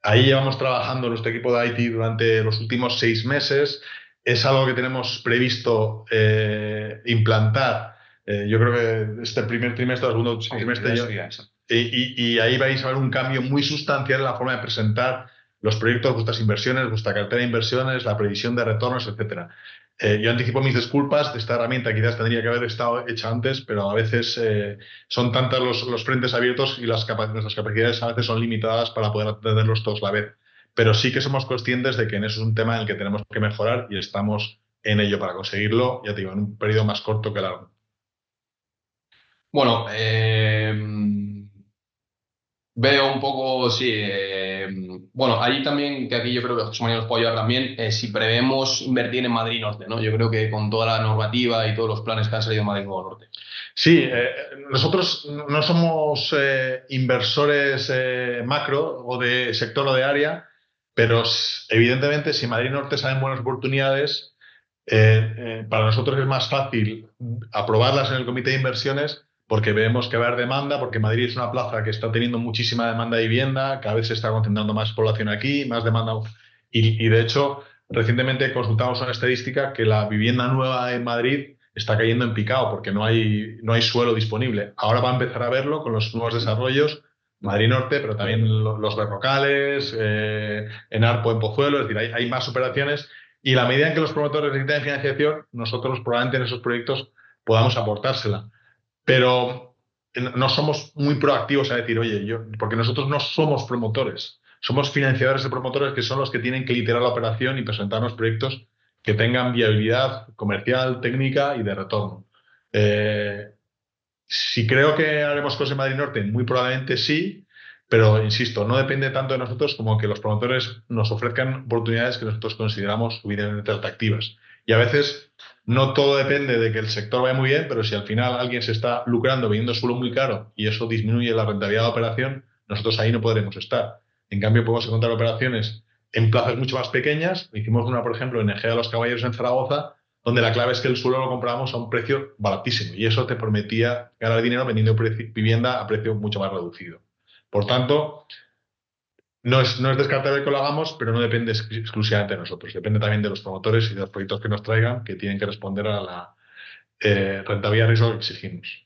Ahí llevamos trabajando nuestro equipo de IT durante los últimos seis meses. Es algo que tenemos previsto eh, implantar. Eh, yo creo que este primer trimestre, segundo trimestre. y, y, ahí vais a ver un cambio muy sustancial en la forma de presentar los proyectos, vuestras inversiones, vuestra cartera de inversiones, la previsión de retornos, etcétera. Eh, yo anticipo mis disculpas, esta herramienta quizás tendría que haber estado hecha antes, pero a veces eh, son tantos los, los, frentes abiertos y las nuestras capacidades a veces son limitadas para poder atenderlos todos a la vez. Pero sí que somos conscientes de que en eso es un tema en el que tenemos que mejorar y estamos en ello para conseguirlo, ya te digo, en un periodo más corto que largo. Bueno, eh, veo un poco, sí, bueno, ahí también, que aquí yo creo que José María nos puede ayudar también, eh, si prevemos invertir en Madrid Norte, ¿no? Yo creo que con toda la normativa y todos los planes que han salido en Madrid Norte. Sí, eh, nosotros no somos eh, inversores macro o de sector o de área, pero evidentemente si Madrid Norte salen buenas oportunidades, para nosotros es más fácil aprobarlas en el comité de inversiones porque vemos que va a haber demanda, porque Madrid es una plaza que está teniendo muchísima demanda de vivienda, cada vez se está concentrando más población aquí, más demanda. Y, de hecho, recientemente consultamos una estadística que la vivienda nueva en Madrid está cayendo en picado porque no hay, no hay suelo disponible. Ahora va a empezar a verlo con los nuevos desarrollos, Madrid Norte, pero también los berrocales, eh, en Arpo, en Pozuelo, es decir, hay, hay más operaciones. Y la medida en que los promotores necesitan financiación, nosotros probablemente en esos proyectos podamos aportársela pero no somos muy proactivos a decir, oye, yo, porque nosotros no somos promotores, somos financiadores de promotores que son los que tienen que liderar la operación y presentarnos proyectos que tengan viabilidad comercial, técnica y de retorno. Eh, si creo que haremos cosas en Madrid Norte, muy probablemente sí, pero insisto, no depende tanto de nosotros como que los promotores nos ofrezcan oportunidades que nosotros consideramos suficientemente atractivas. Y a veces no todo depende de que el sector vaya muy bien, pero si al final alguien se está lucrando vendiendo suelo muy caro y eso disminuye la rentabilidad de la operación, nosotros ahí no podremos estar. En cambio, podemos encontrar operaciones en plazas mucho más pequeñas. Hicimos una, por ejemplo, en Egea de los Caballeros en Zaragoza, donde la clave es que el suelo lo comprábamos a un precio baratísimo y eso te permitía ganar dinero vendiendo vivienda a precio mucho más reducido. Por tanto, no es, no es descartable que lo hagamos, pero no depende exclusivamente de nosotros. Depende también de los promotores y de los proyectos que nos traigan, que tienen que responder a la eh, rentabilidad riesgo que exigimos.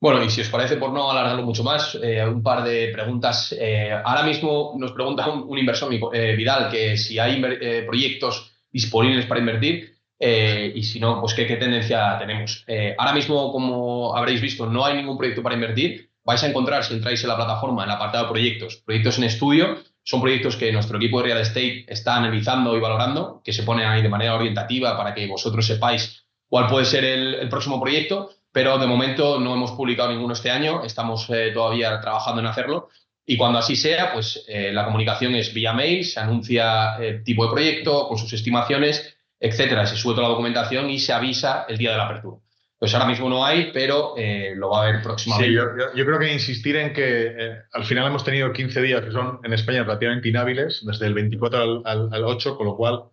Bueno, y si os parece, por no alargarlo mucho más, eh, un par de preguntas. Eh, ahora mismo nos pregunta un, inversor, eh, Vidal, que si hay proyectos disponibles para invertir y si no, pues qué, qué tendencia tenemos. ahora mismo, como habréis visto, no hay ningún proyecto para invertir. Vais a encontrar, si entráis en la plataforma, en el apartado de proyectos, proyectos en estudio. Son proyectos que nuestro equipo de real estate está analizando y valorando, que se ponen ahí de manera orientativa para que vosotros sepáis cuál puede ser el próximo proyecto pero de momento no hemos publicado ninguno este año, estamos eh, todavía trabajando en hacerlo. Y cuando así sea, pues eh, la comunicación es vía mail, se anuncia el tipo de proyecto con sus estimaciones, etcétera. Se sube toda la documentación y se avisa el día de la apertura. Pues ahora mismo no hay, pero eh, lo va a haber próximamente. Sí, yo, creo que insistir en que al final hemos tenido 15 días que son en España relativamente inhábiles, desde el 24 al, al 8, con lo cual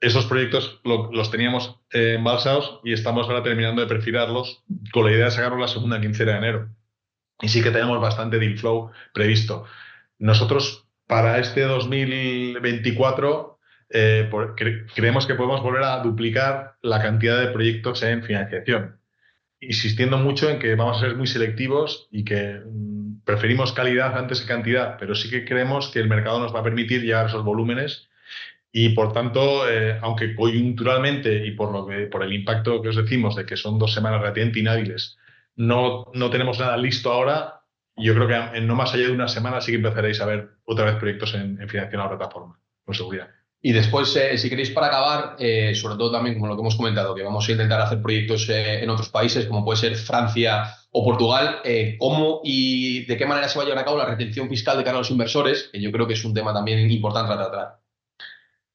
esos proyectos los teníamos eh, embalsados y estamos ahora terminando de perfilarlos con la idea de sacarlos la segunda quincena de enero. Y sí que tenemos bastante deal flow previsto. Nosotros para este 2024 eh, creemos que podemos volver a duplicar la cantidad de proyectos en financiación, insistiendo mucho en que vamos a ser muy selectivos y que mm, preferimos calidad antes que cantidad, pero sí que creemos que el mercado nos va a permitir llegar a esos volúmenes y por tanto, eh, aunque coyunturalmente y por, lo que, por el impacto que os decimos de que son dos semanas relativamente inhábiles, no, no tenemos nada listo ahora, yo creo que en no más allá de una semana sí que empezaréis a ver otra vez proyectos en, financiación a la plataforma, con seguridad. Y después, eh, si queréis para acabar, eh, sobre todo también como lo que hemos comentado, que vamos a intentar hacer proyectos en otros países, como puede ser Francia o Portugal, ¿cómo y de qué manera se va a llevar a cabo la retención fiscal de cara a los inversores? Que yo creo que es un tema también importante a tratar.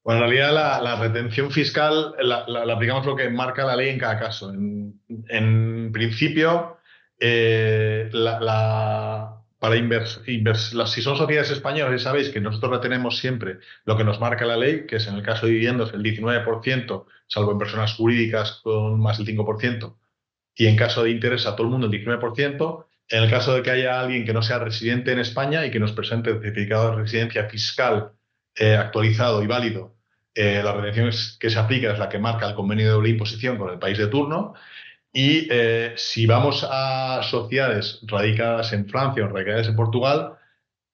Bueno, en realidad la, retención fiscal la, aplicamos lo que marca la ley en cada caso. En, principio, eh, para si son sociedades españolas, sabéis que nosotros retenemos siempre lo que nos marca la ley, que es en el caso de viviendas el 19%, salvo en personas jurídicas con más del 5%, y en caso de interés a todo el mundo el 19%. En el caso de que haya alguien que no sea residente en España y que nos presente el certificado de residencia fiscal eh, actualizado y válido eh, la retención que se aplica es la que marca el convenio de doble imposición con el país de turno. Y eh, si vamos a sociedades radicadas en Francia o radicadas en Portugal,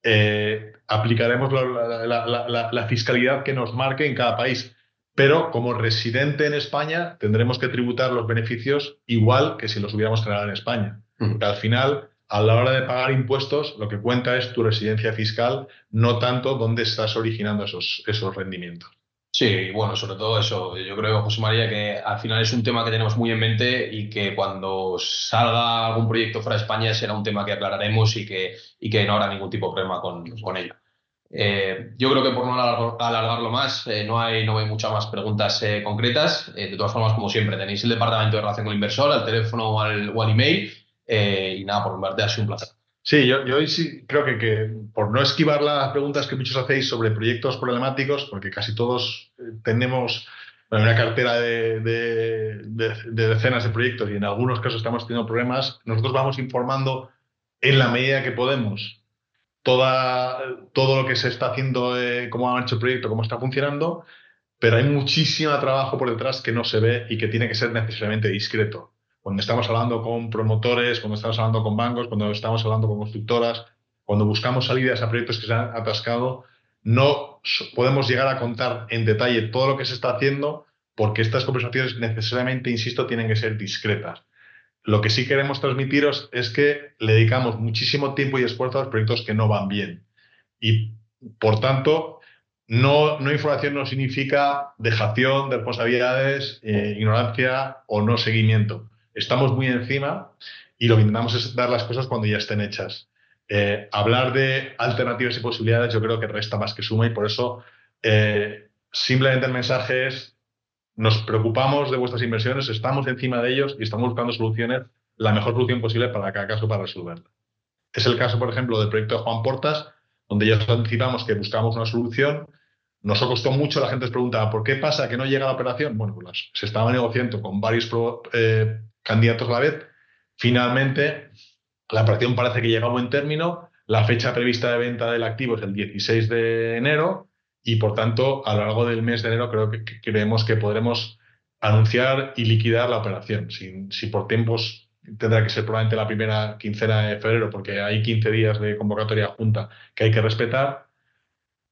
eh, aplicaremos la, fiscalidad que nos marque en cada país. Pero como residente en España tendremos que tributar los beneficios igual que si los hubiéramos generado en España. Porque al final, a la hora de pagar impuestos, lo que cuenta es tu residencia fiscal, no tanto dónde estás originando esos, esos rendimientos. Sí, bueno, sobre todo eso. Yo creo, José María, que al final es un tema que tenemos muy en mente y que cuando salga algún proyecto fuera de España será un tema que aclararemos y que, y que no habrá ningún tipo de problema con, con ello. Eh, yo creo que por no alargarlo más, eh, no, hay, no hay muchas más preguntas eh, concretas. de todas formas, como siempre, tenéis el departamento de relación con el inversor, al teléfono o al, o al email. y nada, por mi parte ha sido un placer. Sí, yo, yo sí creo que, que, por no esquivar las preguntas que muchos hacéis sobre proyectos problemáticos, porque casi todos eh, tenemos una cartera de, de, decenas de proyectos y en algunos casos estamos teniendo problemas, nosotros vamos informando en la medida que podemos toda, todo lo que se está haciendo, eh, cómo ha hecho el proyecto, cómo está funcionando, pero hay muchísimo trabajo por detrás que no se ve y que tiene que ser necesariamente discreto cuando estamos hablando con promotores, cuando estamos hablando con bancos, cuando estamos hablando con constructoras, cuando buscamos salidas a proyectos que se han atascado, no podemos llegar a contar en detalle todo lo que se está haciendo porque estas conversaciones necesariamente, insisto, tienen que ser discretas. Lo que sí queremos transmitiros es que le dedicamos muchísimo tiempo y esfuerzo a los proyectos que no van bien. Y, por tanto, no, no información no significa dejación de responsabilidades, eh, ignorancia o no seguimiento estamos muy encima y lo que intentamos es dar las cosas cuando ya estén hechas. Eh, hablar de alternativas y posibilidades yo creo que resta más que suma y por eso eh, simplemente el mensaje es nos preocupamos de vuestras inversiones, estamos encima de ellos y estamos buscando soluciones, la mejor solución posible para cada caso para resolverla. Es el caso, por ejemplo, del proyecto de Juan Portas, donde ya anticipamos que buscamos una solución. Nos costó mucho, la gente se preguntaba, ¿por qué pasa que no llega la operación? Bueno, pues se estaba negociando con varios eh, candidatos a la vez. Finalmente, la operación parece que llega a buen término. La fecha prevista de venta del activo es el 16 de enero y, por tanto, a lo largo del mes de enero creo que, creemos que podremos anunciar y liquidar la operación. Si, por tiempos tendrá que ser probablemente la primera quincena de febrero, porque hay 15 días de convocatoria junta que hay que respetar.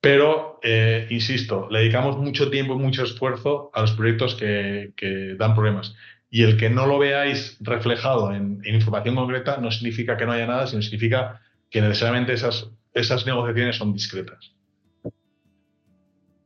Pero, eh, insisto, le dedicamos mucho tiempo y mucho esfuerzo a los proyectos que, dan problemas. Y el que no lo veáis reflejado en, información concreta no significa que no haya nada, sino significa que necesariamente esas, negociaciones son discretas.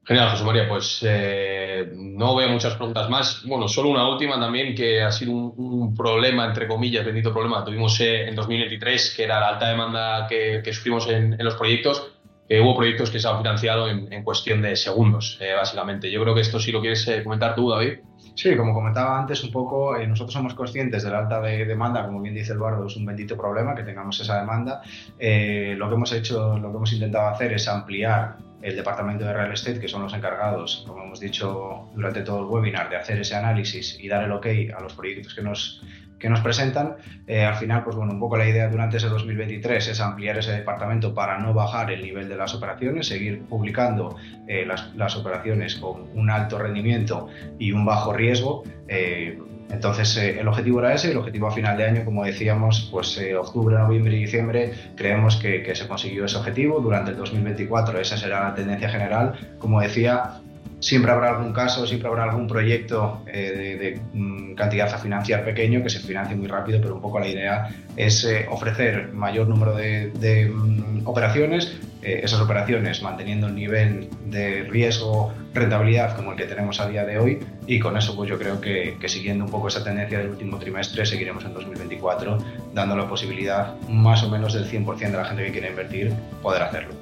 Genial, José María. Pues eh, no veo muchas preguntas más. Bueno, solo una última también, que ha sido un, problema, entre comillas, bendito problema, tuvimos eh, en 2023, que era la alta demanda que, sufrimos en, los proyectos. Que hubo proyectos que se han financiado en, cuestión de segundos, eh, básicamente. Yo creo que esto sí lo quieres comentar tú, David. Sí, como comentaba antes un poco, nosotros somos conscientes de la alta de demanda, como bien dice Eduardo, es un bendito problema que tengamos esa demanda. lo que hemos hecho, lo que hemos intentado hacer es ampliar el departamento de real estate, que son los encargados, como hemos dicho durante todo el webinar, de hacer ese análisis y dar el ok a los proyectos que nos, que nos presentan. Eh, al final, pues bueno, un poco la idea durante ese 2023 es ampliar ese departamento para no bajar el nivel de las operaciones, seguir publicando eh, las, las, operaciones con un alto rendimiento y un bajo riesgo. Eh, entonces, eh, el objetivo era ese, el objetivo a final de año, como decíamos, pues eh, octubre, noviembre y diciembre, creemos que, se consiguió ese objetivo. Durante el 2024 esa será la tendencia general. Como decía, siempre habrá algún caso, siempre habrá algún proyecto eh, de, mm, cantidad a financiar pequeño que se financie muy rápido, pero un poco la idea es ofrecer mayor número de, mm, operaciones, esas operaciones manteniendo el nivel de riesgo rentabilidad como el que tenemos a día de hoy y con eso pues yo creo que, siguiendo un poco esa tendencia del último trimestre seguiremos en 2024 dando la posibilidad más o menos del 100% de la gente que quiere invertir poder hacerlo.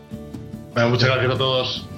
muchas gracias a todos.